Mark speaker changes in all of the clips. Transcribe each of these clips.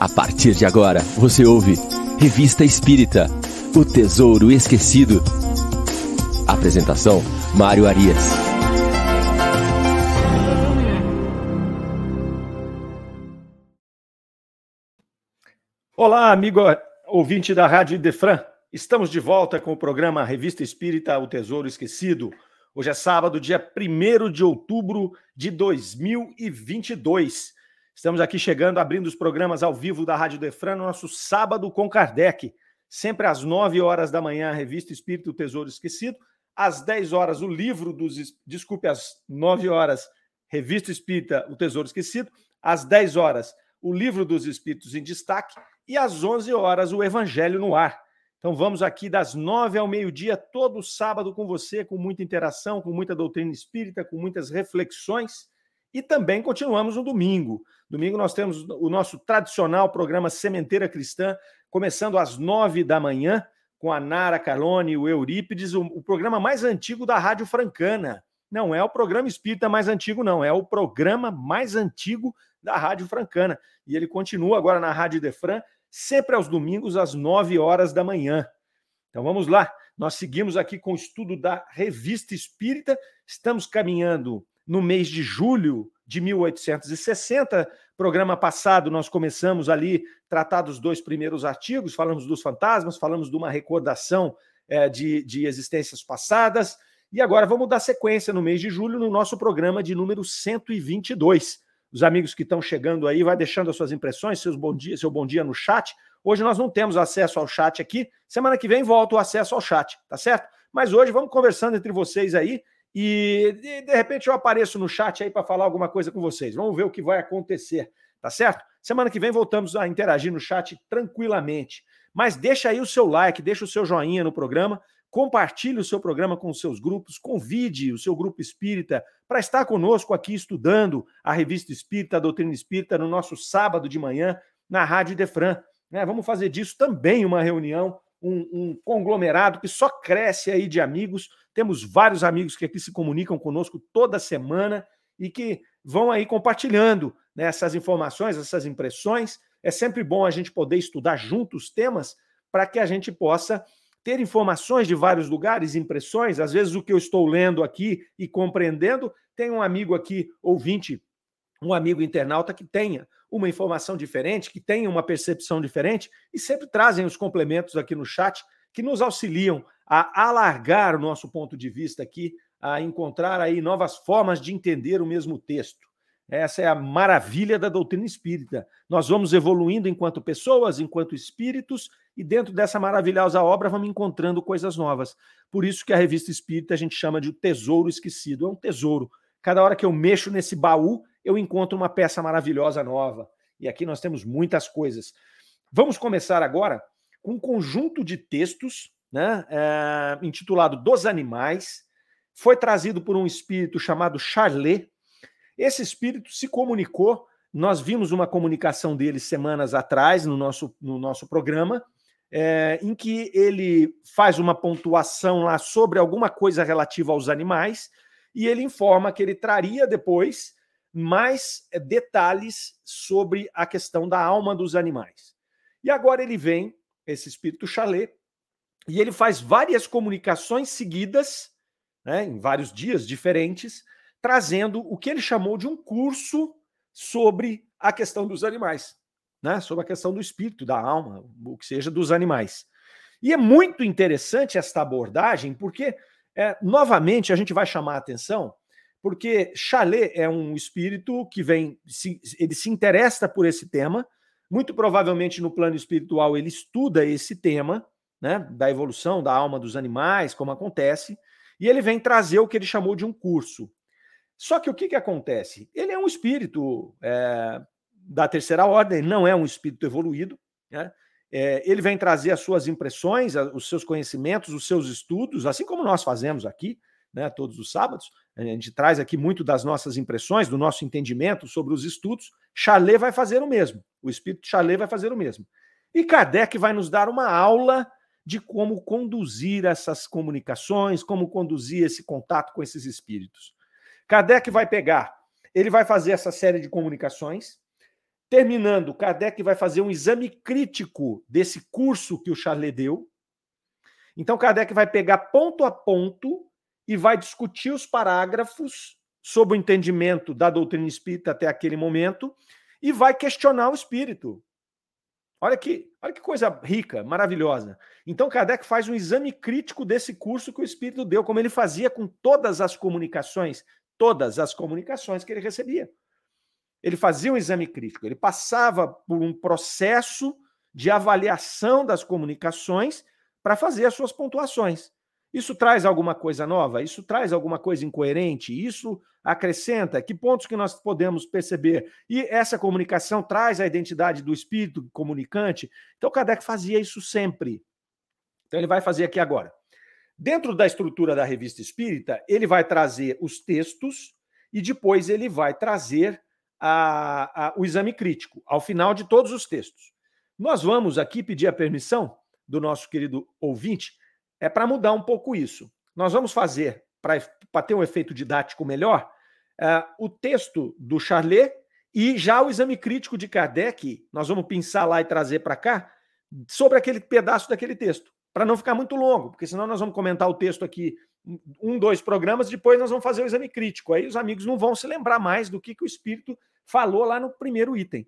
Speaker 1: A partir de agora, você ouve Revista Espírita O Tesouro Esquecido. Apresentação: Mário Arias.
Speaker 2: Olá, amigo ouvinte da Rádio Defran. Estamos de volta com o programa Revista Espírita O Tesouro Esquecido. Hoje é sábado, dia 1 de outubro de 2022. Estamos aqui chegando, abrindo os programas ao vivo da Rádio Defran, no nosso sábado com Kardec. Sempre às 9 horas da manhã, a revista Espírito Tesouro Esquecido. Às 10 horas, o livro dos. Desculpe, às 9 horas, Revista Espírita O Tesouro Esquecido. Às 10 horas, o livro dos Espíritos em Destaque. E às 11 horas, o Evangelho no Ar. Então vamos aqui das 9 ao meio-dia, todo sábado com você, com muita interação, com muita doutrina espírita, com muitas reflexões. E também continuamos no domingo. Domingo nós temos o nosso tradicional programa Sementeira Cristã, começando às nove da manhã, com a Nara Carlone e o Eurípides, o, o, programa mais antigo da Rádio Francana. Não é o programa espírita mais antigo, não, é o programa mais antigo da Rádio Francana. E ele continua agora na Rádio Defran, sempre aos domingos, às nove horas da manhã. Então vamos lá, nós seguimos aqui com o estudo da Revista Espírita, estamos caminhando no mês de julho de 1860. Programa passado, nós começamos ali tratar dos dois primeiros artigos, falamos dos fantasmas, falamos de uma recordação é, de, de existências passadas. E agora vamos dar sequência no mês de julho no nosso programa de número 122. Os amigos que estão chegando aí, vai deixando as suas impressões, seus bom dia, seu bom dia no chat. Hoje nós não temos acesso ao chat aqui. Semana que vem volta o acesso ao chat, tá certo? Mas hoje vamos conversando entre vocês aí e de, de repente eu apareço no chat aí para falar alguma coisa com vocês. Vamos ver o que vai acontecer, tá certo? Semana que vem voltamos a interagir no chat tranquilamente. Mas deixa aí o seu like, deixa o seu joinha no programa, compartilhe o seu programa com os seus grupos, convide o seu grupo espírita para estar conosco aqui estudando a revista Espírita, a doutrina espírita, no nosso sábado de manhã, na Rádio Defran. Né? Vamos fazer disso também uma reunião, um, um conglomerado que só cresce aí de amigos temos vários amigos que aqui se comunicam conosco toda semana e que vão aí compartilhando né, essas informações, essas impressões. É sempre bom a gente poder estudar juntos temas para que a gente possa ter informações de vários lugares, impressões. Às vezes, o que eu estou lendo aqui e compreendendo, tem um amigo aqui, ouvinte, um amigo internauta que tenha uma informação diferente, que tenha uma percepção diferente, e sempre trazem os complementos aqui no chat que nos auxiliam a alargar o nosso ponto de vista aqui, a encontrar aí novas formas de entender o mesmo texto. Essa é a maravilha da doutrina espírita. Nós vamos evoluindo enquanto pessoas, enquanto espíritos, e dentro dessa maravilhosa obra vamos encontrando coisas novas. Por isso que a revista espírita a gente chama de o tesouro esquecido. É um tesouro. Cada hora que eu mexo nesse baú, eu encontro uma peça maravilhosa nova. E aqui nós temos muitas coisas. Vamos começar agora com um conjunto de textos né, é, intitulado Dos Animais, foi trazido por um espírito chamado Charlet. Esse espírito se comunicou, nós vimos uma comunicação dele semanas atrás no nosso, no nosso programa, é, em que ele faz uma pontuação lá sobre alguma coisa relativa aos animais e ele informa que ele traria depois mais é, detalhes sobre a questão da alma dos animais. E agora ele vem, esse espírito Chalet, e ele faz várias comunicações seguidas, né, em vários dias diferentes, trazendo o que ele chamou de um curso sobre a questão dos animais, né, sobre a questão do espírito, da alma, o que seja dos animais. E é muito interessante esta abordagem, porque, é, novamente, a gente vai chamar a atenção, porque Chalet é um espírito que vem, se, ele se interessa por esse tema, muito provavelmente no plano espiritual ele estuda esse tema, né, da evolução da alma dos animais, como acontece, e ele vem trazer o que ele chamou de um curso. Só que o que, que acontece? Ele é um espírito é, da terceira ordem, não é um espírito evoluído, né? É, ele vem trazer as suas impressões, os seus conhecimentos, os seus estudos, assim como nós fazemos aqui, né, todos os sábados. A gente traz aqui muito das nossas impressões, do nosso entendimento sobre os estudos. Chalet vai fazer o mesmo. O espírito Chalet vai fazer o mesmo. E Kardec vai nos dar uma aula de como conduzir essas comunicações, como conduzir esse contato com esses espíritos. Kardec vai pegar, ele vai fazer essa série de comunicações, Terminando, Kardec vai fazer um exame crítico desse curso que o Charlet deu. Então, Kardec vai pegar ponto a ponto e vai discutir os parágrafos sob o entendimento da doutrina espírita até aquele momento e vai questionar o espírito. Olha que, olha que coisa rica, maravilhosa. Então, Kardec faz um exame crítico desse curso que o espírito deu, como ele fazia com todas as comunicações, todas as comunicações que ele recebia. Ele fazia um exame crítico, ele passava por um processo de avaliação das comunicações para fazer as suas pontuações. Isso traz alguma coisa nova? Isso traz alguma coisa incoerente? Isso acrescenta? Que pontos que nós podemos perceber? E essa comunicação traz a identidade do espírito comunicante? Então, Kardec fazia isso sempre. Então, ele vai fazer aqui agora. Dentro da estrutura da revista espírita, ele vai trazer os textos e depois ele vai trazer a, a, o exame crítico, ao final de todos os textos. Nós vamos aqui pedir a permissão do nosso querido ouvinte é para mudar um pouco isso. Nós vamos fazer, para ter um efeito didático melhor, uh, o texto do Charlet e já o exame crítico de Kardec, nós vamos pensar lá e trazer para cá, sobre aquele pedaço daquele texto, para não ficar muito longo, porque senão nós vamos comentar o texto aqui um, dois programas, depois nós vamos fazer o exame crítico. Aí os amigos não vão se lembrar mais do que, que o espírito falou lá no primeiro item.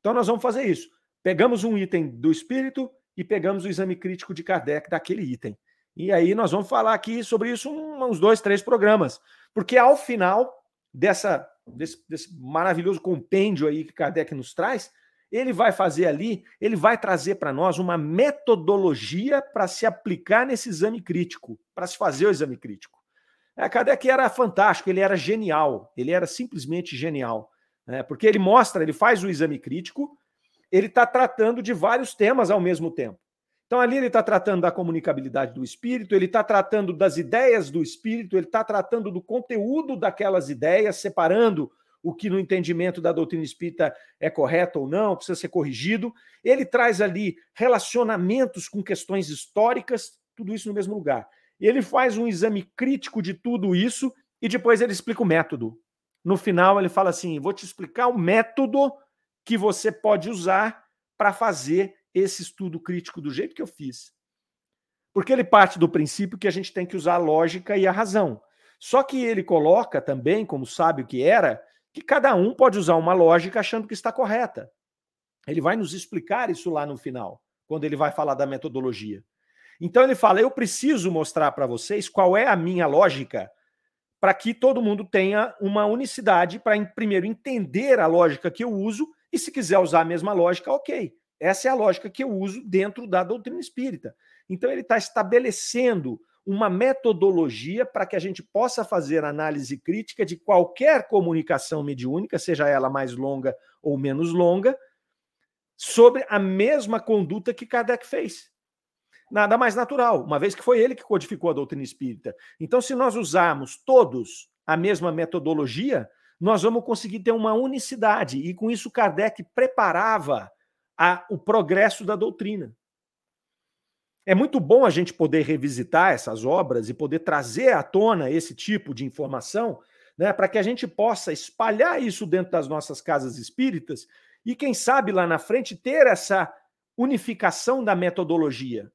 Speaker 2: Então nós vamos fazer isso. Pegamos um item do espírito e pegamos o exame crítico de Kardec daquele item. E aí nós vamos falar aqui sobre isso uns dois, três programas. Porque ao final dessa, desse, desse maravilhoso compêndio aí que Kardec nos traz, ele vai fazer ali, ele vai trazer para nós uma metodologia para se aplicar nesse exame crítico, para se fazer o exame crítico. É, Kardec era fantástico, ele era genial, ele era simplesmente genial, né? porque ele mostra, ele faz o exame crítico, ele está tratando de vários temas ao mesmo tempo. Então, ali ele está tratando da comunicabilidade do espírito, ele está tratando das ideias do espírito, ele está tratando do conteúdo daquelas ideias, separando o que no entendimento da doutrina espírita é correto ou não, precisa ser corrigido. Ele traz ali relacionamentos com questões históricas, tudo isso no mesmo lugar. Ele faz um exame crítico de tudo isso e depois ele explica o método. No final, ele fala assim: vou te explicar o método que você pode usar para fazer esse estudo crítico do jeito que eu fiz. Porque ele parte do princípio que a gente tem que usar a lógica e a razão. Só que ele coloca também, como sábio que era, que cada um pode usar uma lógica achando que está correta. Ele vai nos explicar isso lá no final, quando ele vai falar da metodologia. Então ele fala: eu preciso mostrar para vocês qual é a minha lógica para que todo mundo tenha uma unicidade para primeiro entender a lógica que eu uso e se quiser usar a mesma lógica, ok. Essa é a lógica que eu uso dentro da doutrina espírita. Então, ele está estabelecendo uma metodologia para que a gente possa fazer análise crítica de qualquer comunicação mediúnica, seja ela mais longa ou menos longa, sobre a mesma conduta que Kardec fez. Nada mais natural, uma vez que foi ele que codificou a doutrina espírita. Então, se nós usarmos todos a mesma metodologia, nós vamos conseguir ter uma unicidade. E com isso, Kardec preparava a, o progresso da doutrina. É muito bom a gente poder revisitar essas obras e poder trazer à tona esse tipo de informação, né, para que a gente possa espalhar isso dentro das nossas casas espíritas e, quem sabe, lá na frente, ter essa unificação da metodologia.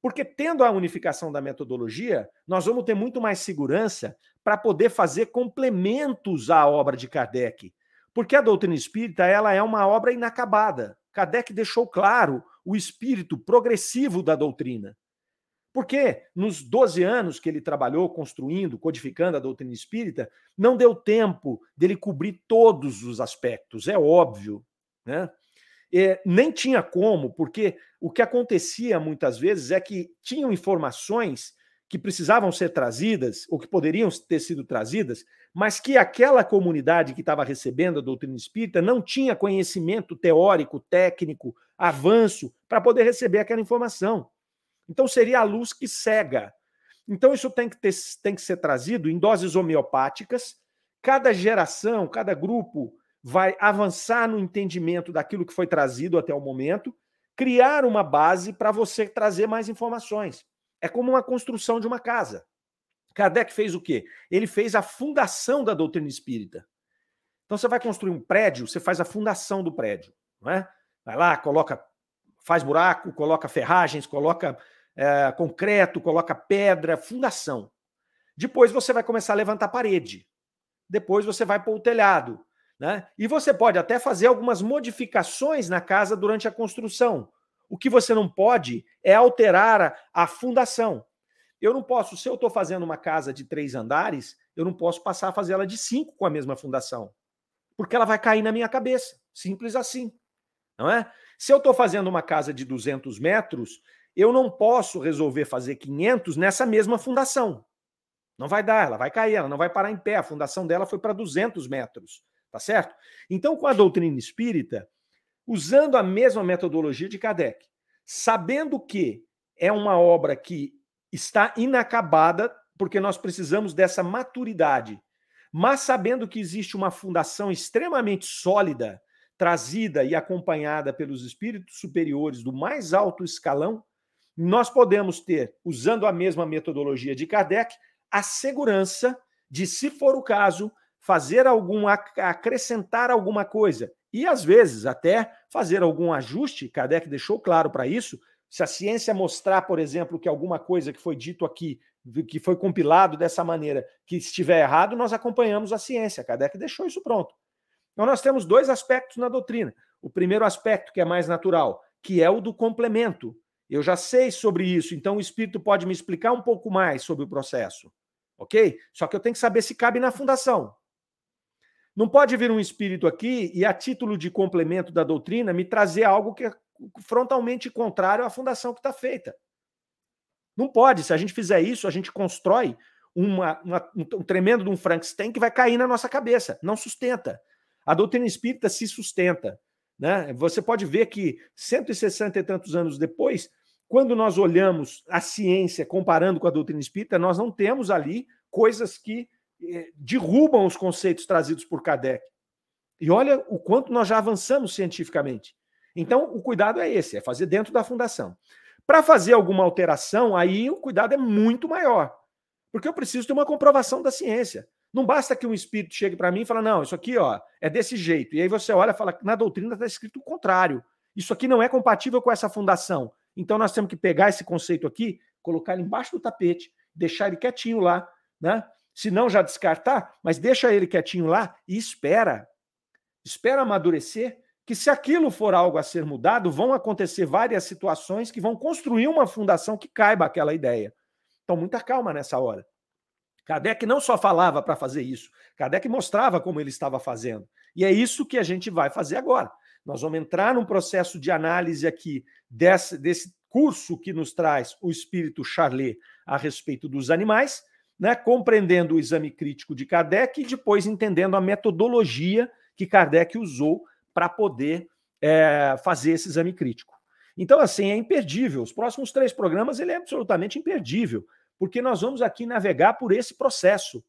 Speaker 2: Porque, tendo a unificação da metodologia, nós vamos ter muito mais segurança para poder fazer complementos à obra de Kardec. Porque a doutrina espírita ela é uma obra inacabada. Kardec deixou claro o espírito progressivo da doutrina. Porque nos 12 anos que ele trabalhou construindo, codificando a doutrina espírita, não deu tempo dele cobrir todos os aspectos, é óbvio. Né? E nem tinha como, porque o que acontecia muitas vezes é que tinham informações que precisavam ser trazidas, ou que poderiam ter sido trazidas, mas que aquela comunidade que estava recebendo a doutrina espírita não tinha conhecimento teórico, técnico, avanço para poder receber aquela informação. Então seria a luz que cega. Então isso tem que, ter, tem que ser trazido em doses homeopáticas. Cada geração, cada grupo vai avançar no entendimento daquilo que foi trazido até o momento, criar uma base para você trazer mais informações. É como uma construção de uma casa. Kardec fez o quê? Ele fez a fundação da doutrina espírita. Então você vai construir um prédio, você faz a fundação do prédio, não é? Vai lá, coloca, faz buraco, coloca ferragens, coloca é, concreto, coloca pedra, fundação. Depois você vai começar a levantar parede. Depois você vai pôr o telhado. Né? E você pode até fazer algumas modificações na casa durante a construção. O que você não pode é alterar a, a fundação. Eu não posso, se eu estou fazendo uma casa de três andares, eu não posso passar a fazer ela de cinco com a mesma fundação. Porque ela vai cair na minha cabeça. Simples assim. Não é? Se eu estou fazendo uma casa de 200 metros, eu não posso resolver fazer 500 nessa mesma fundação. Não vai dar, ela vai cair, ela não vai parar em pé. A fundação dela foi para 200 metros, tá certo? Então, com a doutrina espírita, usando a mesma metodologia de Kardec, sabendo que é uma obra que está inacabada, porque nós precisamos dessa maturidade, mas sabendo que existe uma fundação extremamente sólida, trazida e acompanhada pelos espíritos superiores do mais alto escalão, nós podemos ter, usando a mesma metodologia de Kardec, a segurança de, se for o caso, fazer algum acrescentar alguma coisa e às vezes até fazer algum ajuste. Kardec deixou claro para isso. Se a ciência mostrar, por exemplo, que alguma coisa que foi dito aqui, que foi compilado dessa maneira, que estiver errado, nós acompanhamos a ciência. Kardec deixou isso pronto. Então nós temos dois aspectos na doutrina. O primeiro aspecto, que é mais natural, que é o do complemento. Eu já sei sobre isso, então o espírito pode me explicar um pouco mais sobre o processo. Ok? Só que eu tenho que saber se cabe na fundação. Não pode vir um espírito aqui e, a título de complemento da doutrina, me trazer algo que é frontalmente contrário à fundação que está feita. Não pode. Se a gente fizer isso, a gente constrói uma, uma, um tremendo de um Frankenstein que vai cair na nossa cabeça. Não sustenta. A doutrina espírita se sustenta. Né? Você pode ver que 160 e tantos anos depois, quando nós olhamos a ciência comparando com a doutrina espírita, nós não temos ali coisas que derrubam os conceitos trazidos por Kardec. E olha o quanto nós já avançamos cientificamente. Então, o cuidado é esse, é fazer dentro da fundação. Para fazer alguma alteração, aí o cuidado é muito maior. Porque eu preciso ter uma comprovação da ciência. Não basta que um espírito chegue para mim e fale, não, isso aqui ó, é desse jeito. E aí você olha e fala, na doutrina está escrito o contrário. Isso aqui não é compatível com essa fundação. Então nós temos que pegar esse conceito aqui, colocar ele embaixo do tapete, deixar ele quietinho lá, né? Se não já descartar, mas deixa ele quietinho lá e espera. Espera amadurecer, que se aquilo for algo a ser mudado, vão acontecer várias situações que vão construir uma fundação que caiba aquela ideia. Então muita calma nessa hora. Kardec não só falava para fazer isso, Kardec mostrava como ele estava fazendo. E é isso que a gente vai fazer agora. Nós vamos entrar num processo de análise aqui desse, desse curso que nos traz o espírito Charlet a respeito dos animais, né, compreendendo o exame crítico de Kardec e depois entendendo a metodologia que Kardec usou para poder é, fazer esse exame crítico. Então, assim, é imperdível. Os próximos três programas ele é absolutamente imperdível, porque nós vamos aqui navegar por esse processo.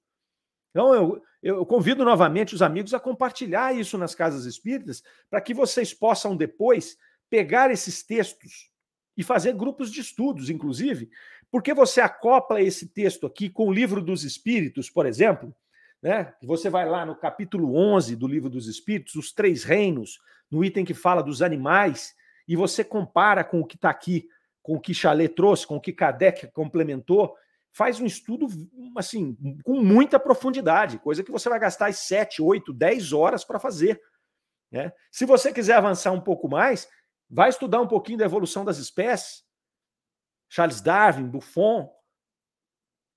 Speaker 2: Então, eu, eu convido novamente os amigos a compartilhar isso nas casas espíritas, para que vocês possam depois pegar esses textos e fazer grupos de estudos, inclusive, porque você acopla esse texto aqui com o livro dos Espíritos, por exemplo, né? Você vai lá no capítulo 11 do livro dos Espíritos, os três reinos, no item que fala dos animais, e você compara com o que está aqui, com o que Chalet trouxe, com o que Kardec complementou, faz um estudo assim com muita profundidade, coisa que você vai gastar as 7, 8, 10 horas para fazer. Né? Se você quiser avançar um pouco mais, vai estudar um pouquinho da evolução das espécies. Charles Darwin, Buffon,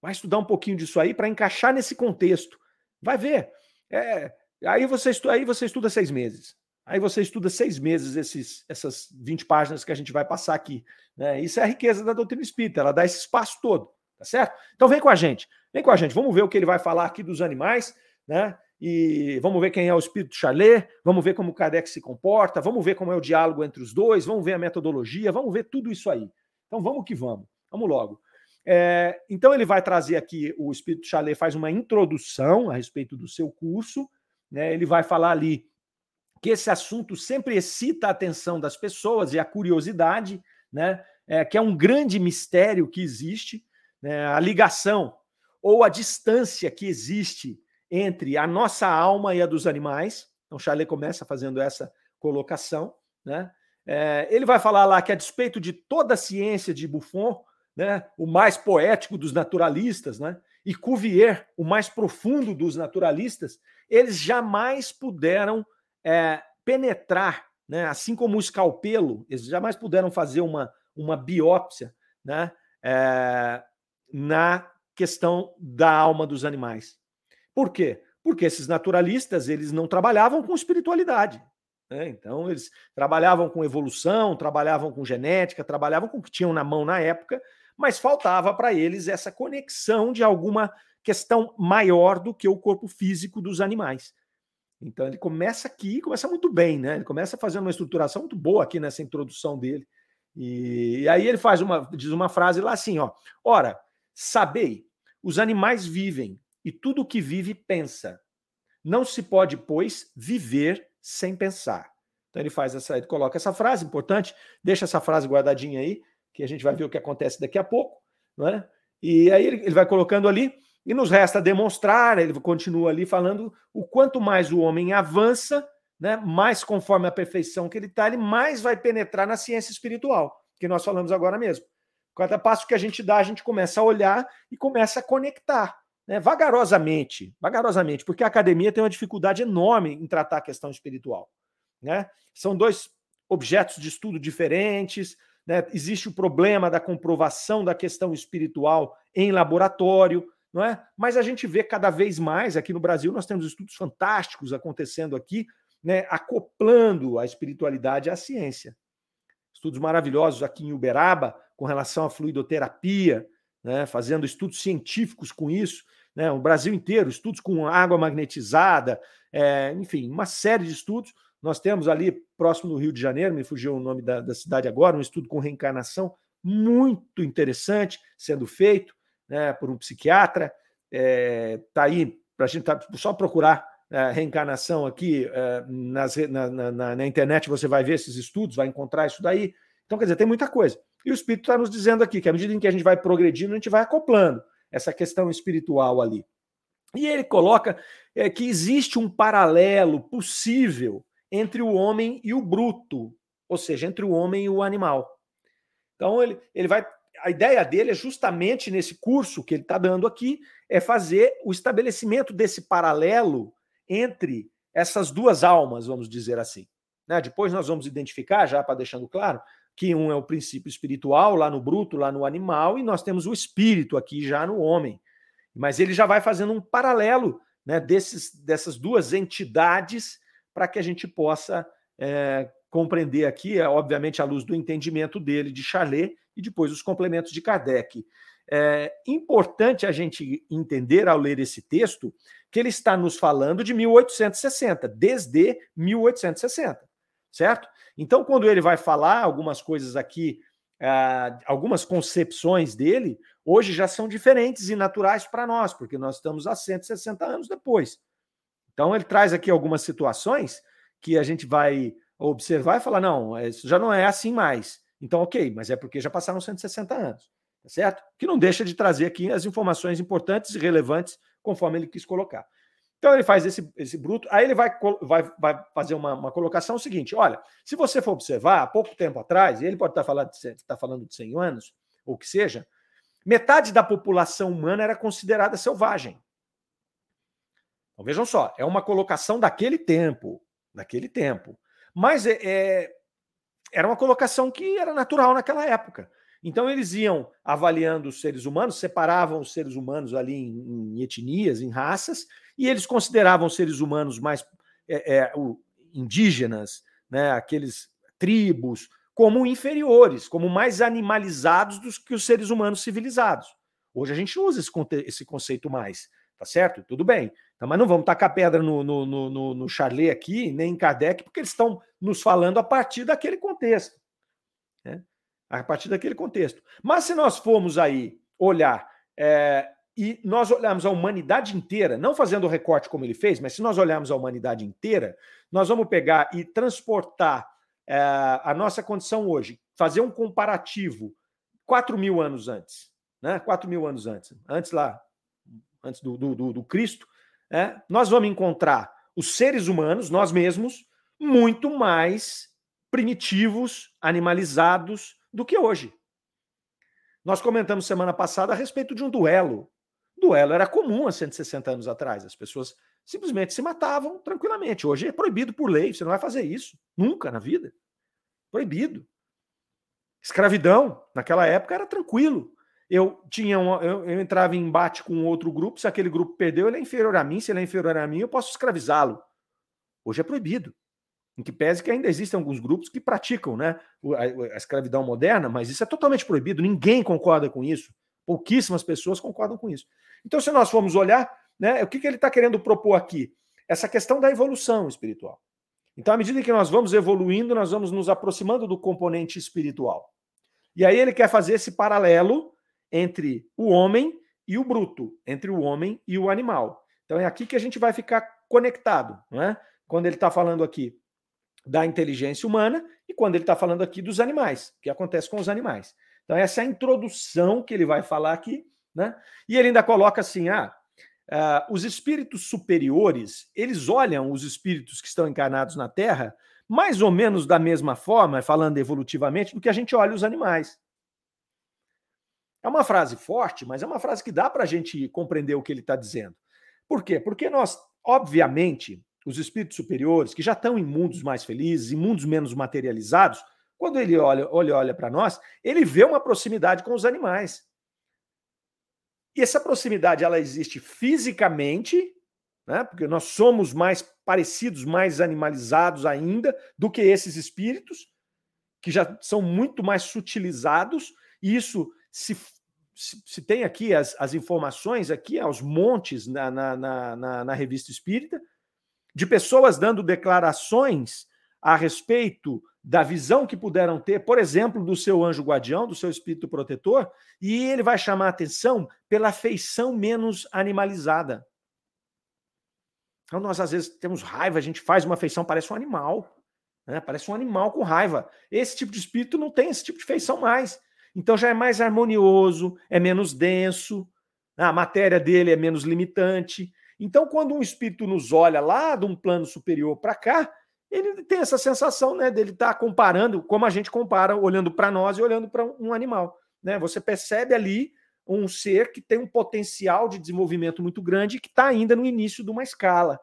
Speaker 2: vai estudar um pouquinho disso aí para encaixar nesse contexto. Vai ver. É, aí, você estuda, aí você estuda seis meses. Aí você estuda seis meses esses, essas 20 páginas que a gente vai passar aqui. Né? Isso é a riqueza da doutrina espírita, ela dá esse espaço todo. Tá certo? Então vem com a gente. Vem com a gente. Vamos ver o que ele vai falar aqui dos animais, né? E vamos ver quem é o espírito Charlet, vamos ver como o Kardec se comporta, vamos ver como é o diálogo entre os dois, vamos ver a metodologia, vamos ver tudo isso aí. Então vamos que vamos. Vamos logo. É, então ele vai trazer aqui, o Espírito Chalet faz uma introdução a respeito do seu curso, né? ele vai falar ali que esse assunto sempre excita a atenção das pessoas e a curiosidade, né? É, que é um grande mistério que existe, né, a ligação ou a distância que existe entre a nossa alma e a dos animais. Então, Charlet começa fazendo essa colocação. Né? É, ele vai falar lá que, a despeito de toda a ciência de Buffon, né, o mais poético dos naturalistas, né, e Cuvier, o mais profundo dos naturalistas, eles jamais puderam é, penetrar, né, assim como o escalpelo, eles jamais puderam fazer uma, uma biópsia né, é, na questão da alma dos animais. Por quê? Porque esses naturalistas eles não trabalhavam com espiritualidade. Né? Então, eles trabalhavam com evolução, trabalhavam com genética, trabalhavam com o que tinham na mão na época, mas faltava para eles essa conexão de alguma questão maior do que o corpo físico dos animais. Então ele começa aqui, começa muito bem, né? Ele começa fazendo uma estruturação muito boa aqui nessa introdução dele. E, e aí ele faz uma, diz uma frase lá assim, ó: Ora, sabei, os animais vivem e tudo o que vive pensa. Não se pode, pois, viver sem pensar. Então ele faz essa, ele coloca essa frase importante, deixa essa frase guardadinha aí, que a gente vai ver o que acontece daqui a pouco, não é? E aí ele, ele vai colocando ali, e nos resta demonstrar, ele continua ali falando o quanto mais o homem avança, né, mais conforme a perfeição que ele está, ele mais vai penetrar na ciência espiritual, que nós falamos agora mesmo. Cada passo que a gente dá, a gente começa a olhar e começa a conectar, né, vagarosamente, vagarosamente, porque a academia tem uma dificuldade enorme em tratar a questão espiritual. Né? São dois objetos de estudo diferentes, né? Existe o problema da comprovação da questão espiritual em laboratório, não é? Mas a gente vê cada vez mais aqui no Brasil, nós temos estudos fantásticos acontecendo aqui, né, acoplando a espiritualidade à ciência. Estudos maravilhosos aqui em Uberaba com relação à fluidoterapia, né, fazendo estudos científicos com isso, né, o Brasil inteiro, estudos com água magnetizada, é, enfim, uma série de estudos nós temos ali, próximo do Rio de Janeiro, me fugiu o nome da, da cidade agora, um estudo com reencarnação muito interessante sendo feito né, por um psiquiatra. Está é, tá aí, para a gente tá, só procurar é, reencarnação aqui é, nas, na, na, na, internet, você vai ver esses estudos, vai encontrar isso daí. Então, quer dizer, tem muita coisa. E o Espírito está nos dizendo aqui que à medida em que a gente vai progredindo, a gente vai acoplando essa questão espiritual ali. E ele coloca é, que existe um paralelo possível entre o homem e o bruto, ou seja, entre o homem e o animal. Então ele, ele vai. A ideia dele é justamente nesse curso que ele está dando aqui, é fazer o estabelecimento desse paralelo entre essas duas almas, vamos dizer assim. Né? Depois nós vamos identificar, já para deixando claro, que um é o princípio espiritual, lá no bruto, lá no animal, e nós temos o espírito aqui já no homem. Mas ele já vai fazendo um paralelo né, desses, dessas duas entidades para que a gente possa é, compreender aqui, é, obviamente, à luz do entendimento dele, de Charlet, e depois os complementos de Kardec. É importante a gente entender, ao ler esse texto, que ele está nos falando de 1860, desde 1860, certo? Então, quando ele vai falar algumas coisas aqui, uh, algumas concepções dele, hoje já são diferentes e naturais para nós, porque nós estamos há 160 anos depois. Então, ele traz aqui algumas situações que a gente vai observar e falar: não, isso já não é assim mais. Então, ok, mas é porque já passaram 160 anos, tá certo? Que não deixa de trazer aqui as informações importantes e relevantes, conforme ele quis colocar. Então, ele faz esse, esse bruto, aí ele vai, vai, vai fazer uma, uma colocação seguinte: olha, se você for observar, há pouco tempo atrás, e ele pode estar falando, estar falando de 100 anos, ou que seja, metade da população humana era considerada selvagem. Então vejam só, é uma colocação daquele tempo, daquele tempo. Mas é, é, era uma colocação que era natural naquela época. Então eles iam avaliando os seres humanos, separavam os seres humanos ali em, em etnias, em raças, e eles consideravam seres humanos mais é, é, indígenas, né, aqueles tribos, como inferiores, como mais animalizados do que os seres humanos civilizados. Hoje a gente usa esse, esse conceito mais, tá certo? Tudo bem. Então, mas não vamos tacar pedra no, no, no, no Charlet aqui, nem em Kardec, porque eles estão nos falando a partir daquele contexto. Né? A partir daquele contexto. Mas se nós formos aí olhar é, e nós olharmos a humanidade inteira, não fazendo o recorte como ele fez, mas se nós olharmos a humanidade inteira, nós vamos pegar e transportar é, a nossa condição hoje, fazer um comparativo 4 mil anos antes, né? 4 mil anos antes, antes lá, antes do, do, do, do Cristo, é, nós vamos encontrar os seres humanos, nós mesmos, muito mais primitivos, animalizados do que hoje. Nós comentamos semana passada a respeito de um duelo. Duelo era comum há 160 anos atrás. As pessoas simplesmente se matavam tranquilamente. Hoje é proibido por lei, você não vai fazer isso. Nunca na vida. Proibido. Escravidão, naquela época, era tranquilo. Eu tinha um, eu, eu, entrava em embate com outro grupo, se aquele grupo perdeu, ele é inferior a mim, se ele é inferior a mim, eu posso escravizá-lo. Hoje é proibido. Em que pese que ainda existem alguns grupos que praticam né, a, a escravidão moderna, mas isso é totalmente proibido, ninguém concorda com isso. Pouquíssimas pessoas concordam com isso. Então, se nós formos olhar, né, o que, que ele está querendo propor aqui? Essa questão da evolução espiritual. Então, à medida que nós vamos evoluindo, nós vamos nos aproximando do componente espiritual. E aí ele quer fazer esse paralelo entre o homem e o bruto, entre o homem e o animal. Então é aqui que a gente vai ficar conectado, não é? Quando ele está falando aqui da inteligência humana e quando ele está falando aqui dos animais, que acontece com os animais. Então, essa é a introdução que ele vai falar aqui, né? E ele ainda coloca assim: ah, uh, os espíritos superiores, eles olham os espíritos que estão encarnados na Terra mais ou menos da mesma forma, falando evolutivamente, do que a gente olha os animais. É uma frase forte, mas é uma frase que dá para a gente compreender o que ele está dizendo. Por quê? Porque nós, obviamente, os espíritos superiores, que já estão em mundos mais felizes, em mundos menos materializados, quando ele olha, olha, olha para nós, ele vê uma proximidade com os animais. E essa proximidade ela existe fisicamente, né? Porque nós somos mais parecidos, mais animalizados ainda do que esses espíritos, que já são muito mais sutilizados, e isso se, se, se tem aqui as, as informações aqui aos montes na, na, na, na revista espírita, de pessoas dando declarações a respeito da visão que puderam ter, por exemplo, do seu anjo guardião, do seu espírito protetor, e ele vai chamar atenção pela feição menos animalizada. Então, nós às vezes temos raiva, a gente faz uma feição, parece um animal, né? parece um animal com raiva. Esse tipo de espírito não tem esse tipo de feição mais. Então já é mais harmonioso, é menos denso, a matéria dele é menos limitante. Então, quando um espírito nos olha lá de um plano superior para cá, ele tem essa sensação né, dele estar tá comparando, como a gente compara, olhando para nós e olhando para um animal. Né? Você percebe ali um ser que tem um potencial de desenvolvimento muito grande e que está ainda no início de uma escala.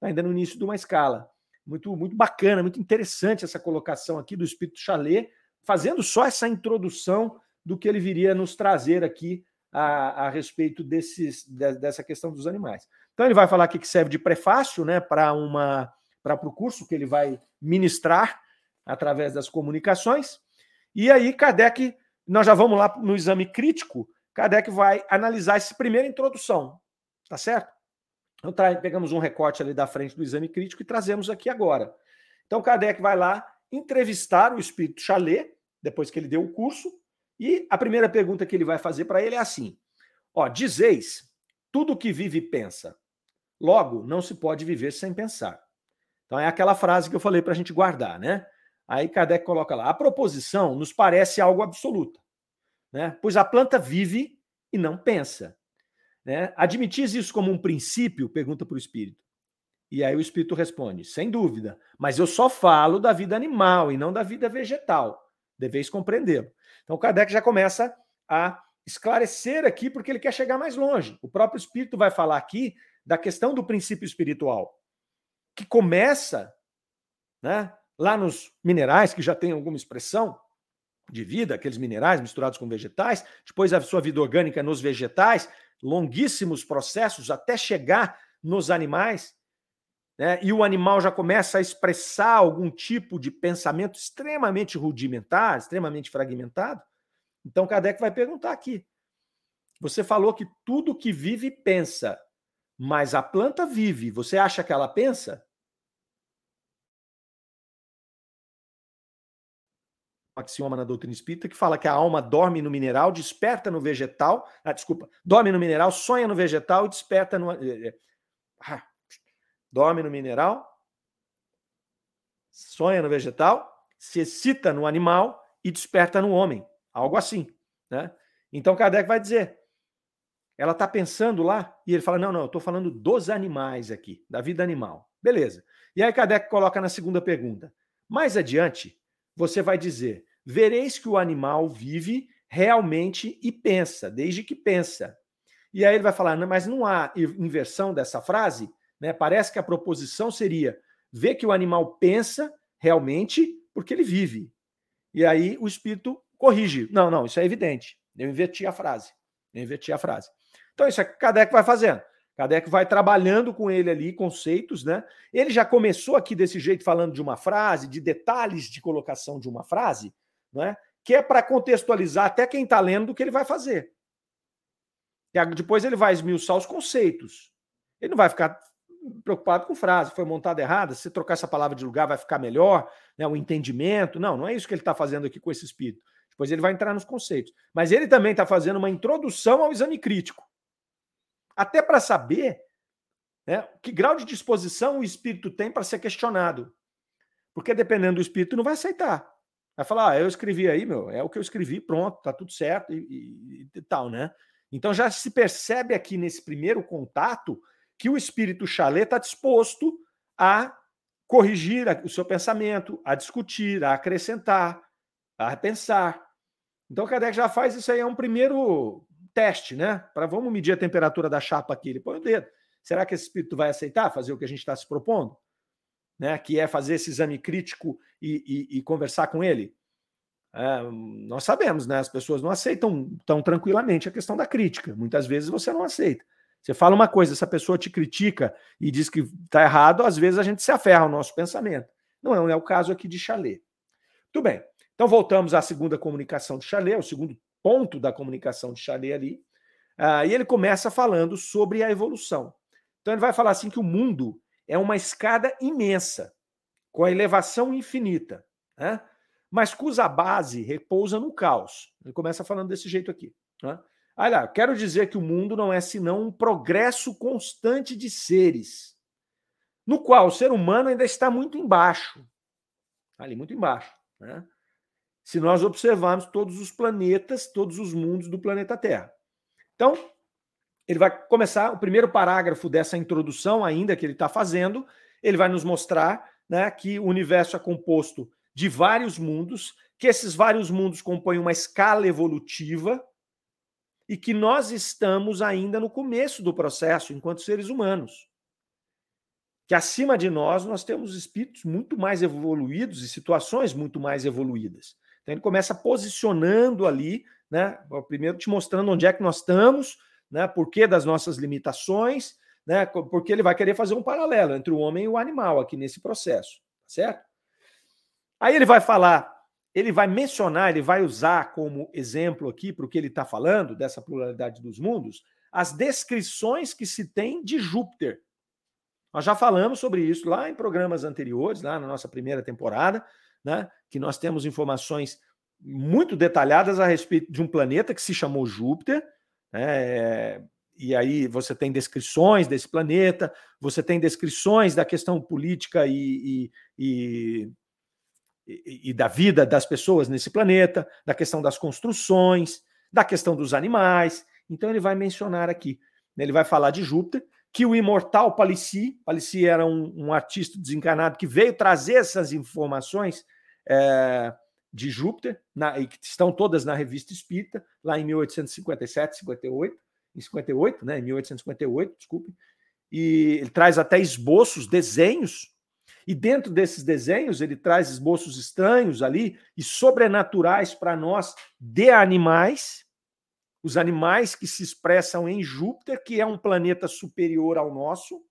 Speaker 2: Tá ainda no início de uma escala. Muito, muito bacana, muito interessante essa colocação aqui do Espírito Chalé, fazendo só essa introdução do que ele viria nos trazer aqui a, a respeito desses, de, dessa questão dos animais. Então ele vai falar aqui que serve de prefácio né, para uma para o curso que ele vai ministrar através das comunicações. E aí, Kardec, nós já vamos lá no exame crítico, Kardec vai analisar essa primeira introdução, tá certo? Então, pegamos um recorte ali da frente do exame crítico e trazemos aqui agora. Então, Kardec vai lá entrevistar o espírito Chalé, depois que ele deu o curso, e a primeira pergunta que ele vai fazer para ele é assim: Ó, dizeis, tudo que vive pensa. Logo, não se pode viver sem pensar. Então é aquela frase que eu falei para a gente guardar, né? Aí Kardec coloca lá: a proposição nos parece algo absoluta, né? Pois a planta vive e não pensa. Né? Admitis isso como um princípio? Pergunta para o espírito. E aí o espírito responde: sem dúvida, mas eu só falo da vida animal e não da vida vegetal. Deveis compreendê-lo. Então Kardec já começa a esclarecer aqui, porque ele quer chegar mais longe. O próprio espírito vai falar aqui da questão do princípio espiritual, que começa né, lá nos minerais, que já tem alguma expressão de vida, aqueles minerais misturados com vegetais, depois a sua vida orgânica nos vegetais, longuíssimos processos até chegar nos animais, né? e o animal já começa a expressar algum tipo de pensamento extremamente rudimentar, extremamente fragmentado. Então, Kardec vai perguntar aqui. Você falou que tudo que vive pensa, mas a planta vive. Você acha que ela pensa? Axioma na doutrina espírita que fala que a alma dorme no mineral, desperta no vegetal. Ah, desculpa, dorme no mineral, sonha no vegetal e desperta no. Eh, eh, ah, dorme no mineral, sonha no vegetal, se excita no animal e desperta no homem. Algo assim. Né? Então Kardec vai dizer: ela está pensando lá e ele fala: não, não, eu estou falando dos animais aqui, da vida animal. Beleza. E aí Kardec coloca na segunda pergunta. Mais adiante, você vai dizer: vereis que o animal vive realmente e pensa, desde que pensa. E aí ele vai falar, mas não há inversão dessa frase? Né? Parece que a proposição seria ver que o animal pensa realmente porque ele vive. E aí o espírito corrige. Não, não, isso é evidente. Eu inverti a frase. Eu inverti a frase. Então, isso é que Kardec vai fazendo. Kardec vai trabalhando com ele ali conceitos, né? Ele já começou aqui desse jeito falando de uma frase, de detalhes de colocação de uma frase, né? Que é para contextualizar até quem está lendo do que ele vai fazer. E depois ele vai esmiuçar os conceitos. Ele não vai ficar preocupado com frase, foi montada errada, se trocar essa palavra de lugar vai ficar melhor, né, o entendimento. Não, não é isso que ele está fazendo aqui com esse espírito. Depois ele vai entrar nos conceitos. Mas ele também está fazendo uma introdução ao exame crítico. Até para saber né, que grau de disposição o espírito tem para ser questionado. Porque dependendo do espírito, não vai aceitar. Vai falar, ah, eu escrevi aí, meu, é o que eu escrevi, pronto, tá tudo certo e, e, e tal, né? Então já se percebe aqui nesse primeiro contato que o espírito chalé está disposto a corrigir o seu pensamento, a discutir, a acrescentar, a pensar. Então Kardec já faz isso aí, é um primeiro teste, né? Para vamos medir a temperatura da chapa aqui. Ele põe o dedo. Será que esse espírito vai aceitar fazer o que a gente está se propondo? Né? Que é fazer esse exame crítico e, e, e conversar com ele? É, nós sabemos, né? As pessoas não aceitam tão tranquilamente a questão da crítica. Muitas vezes você não aceita. Você fala uma coisa, essa pessoa te critica e diz que está errado, às vezes a gente se aferra ao nosso pensamento. Não é, não é o caso aqui de Chalet. Muito bem. Então voltamos à segunda comunicação de Chalet, o segundo ponto da comunicação de Chalet ali. Uh, e ele começa falando sobre a evolução. Então ele vai falar assim que o mundo é uma escada imensa, com a elevação infinita. Né? mas cuja base repousa no caos. Ele começa falando desse jeito aqui. Né? Olha, quero dizer que o mundo não é senão um progresso constante de seres, no qual o ser humano ainda está muito embaixo. Ali, muito embaixo. Né? Se nós observarmos todos os planetas, todos os mundos do planeta Terra. Então, ele vai começar o primeiro parágrafo dessa introdução, ainda que ele está fazendo, ele vai nos mostrar né, que o universo é composto de vários mundos, que esses vários mundos compõem uma escala evolutiva e que nós estamos ainda no começo do processo enquanto seres humanos. Que acima de nós nós temos espíritos muito mais evoluídos e situações muito mais evoluídas. Então ele começa posicionando ali, né, primeiro te mostrando onde é que nós estamos, né, por que das nossas limitações, né, porque ele vai querer fazer um paralelo entre o homem e o animal aqui nesse processo, tá certo? Aí ele vai falar, ele vai mencionar, ele vai usar como exemplo aqui para o que ele está falando, dessa pluralidade dos mundos, as descrições que se tem de Júpiter. Nós já falamos sobre isso lá em programas anteriores, lá na nossa primeira temporada, né, que nós temos informações muito detalhadas a respeito de um planeta que se chamou Júpiter, né, e aí você tem descrições desse planeta, você tem descrições da questão política e, e, e e, da vida das pessoas nesse planeta, da questão das construções, da questão dos animais. Então ele vai mencionar aqui, né, ele vai falar de Júpiter, que o imortal Palissy, Palissy era um, um artista desencarnado que veio trazer essas informações é, de Júpiter, na, e que estão todas na revista Espírita, lá em 1857, 58, em 58, né, em 1858, desculpe, e ele traz até esboços, desenhos e dentro desses desenhos, ele traz esboços estranhos ali e sobrenaturais para nós de animais, os animais que se expressam em Júpiter, que é um planeta superior ao nosso.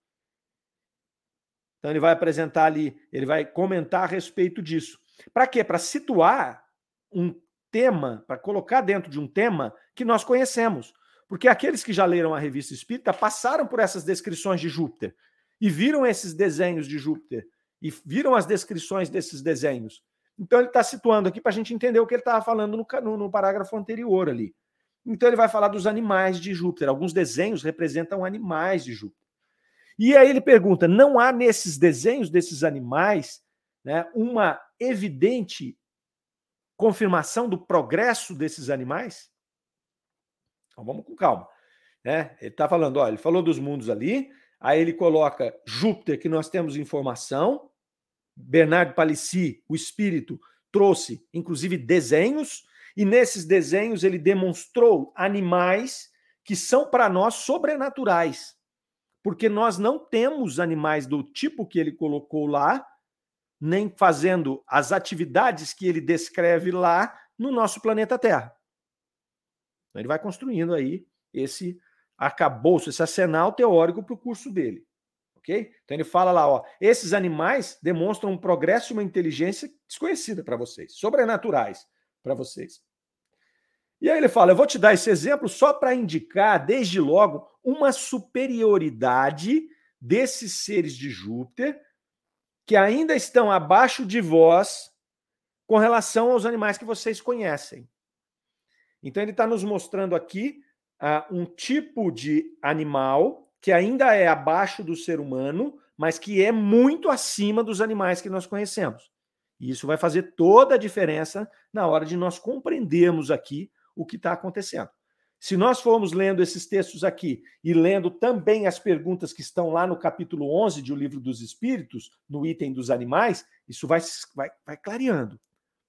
Speaker 2: Então ele vai apresentar ali, ele vai comentar a respeito disso. Para quê? Para situar um tema, para colocar dentro de um tema que nós conhecemos. Porque aqueles que já leram a revista Espírita passaram por essas descrições de Júpiter e viram esses desenhos de Júpiter e viram as descrições desses desenhos. Então ele está situando aqui para a gente entender o que ele estava falando no, no, no, parágrafo anterior ali. Então ele vai falar dos animais de Júpiter. Alguns desenhos representam animais de Júpiter. E aí ele pergunta: não há nesses desenhos desses animais né, uma evidente confirmação do progresso desses animais? Então vamos com calma. Né? Ele está falando, olha, ele falou dos mundos ali, aí ele coloca Júpiter, que nós temos informação, Bernardo Palissy, o espírito, trouxe inclusive desenhos, e nesses desenhos ele demonstrou animais que são para nós sobrenaturais, porque nós não temos animais do tipo que ele colocou lá, nem fazendo as atividades que ele descreve lá no nosso planeta Terra. Então, ele vai construindo aí esse arcabouço, esse arsenal teórico para o curso dele. Ok? Então ele fala lá, ó, esses animais demonstram um progresso e uma inteligência desconhecida para vocês, sobrenaturais para vocês. E aí ele fala: eu vou te dar esse exemplo só para indicar, desde logo, uma superioridade desses seres de Júpiter que ainda estão abaixo de vós com relação aos animais que vocês conhecem. Então ele está nos mostrando aqui uh, um tipo de animal que ainda é abaixo do ser humano, mas que é muito acima dos animais que nós conhecemos. E isso vai fazer toda a diferença na hora de nós compreendermos aqui o que está acontecendo. Se nós formos lendo esses textos aqui e lendo também as perguntas que estão lá no capítulo 11 de O Livro dos Espíritos, no item dos animais, isso vai, vai, vai clareando.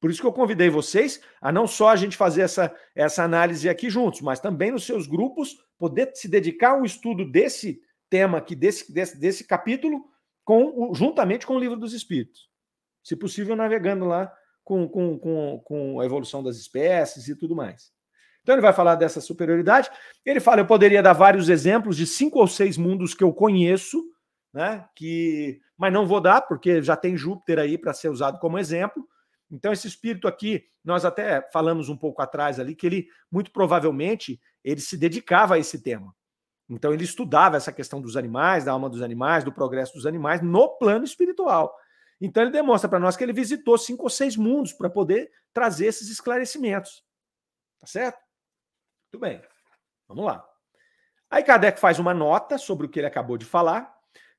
Speaker 2: Por isso que eu convidei vocês a não só a gente fazer essa, essa análise aqui juntos, mas também nos seus grupos poder se dedicar ao estudo desse tema aqui, desse, desse, desse capítulo, com, juntamente com o Livro dos Espíritos. Se possível, navegando lá com, com, com, com a evolução das espécies e tudo mais. Então ele vai falar dessa superioridade. Ele fala: eu poderia dar vários exemplos de cinco ou seis mundos que eu conheço, né? Que, mas não vou dar, porque já tem Júpiter aí para ser usado como exemplo. Então, esse espírito aqui, nós até falamos um pouco atrás ali, que ele, muito provavelmente, ele se dedicava a esse tema. Então, ele estudava essa questão dos animais, da alma dos animais, do progresso dos animais, no plano espiritual. Então, ele demonstra para nós que ele visitou cinco ou seis mundos para poder trazer esses esclarecimentos. Tá certo? Muito bem. Vamos lá. Aí Kardec faz uma nota sobre o que ele acabou de falar,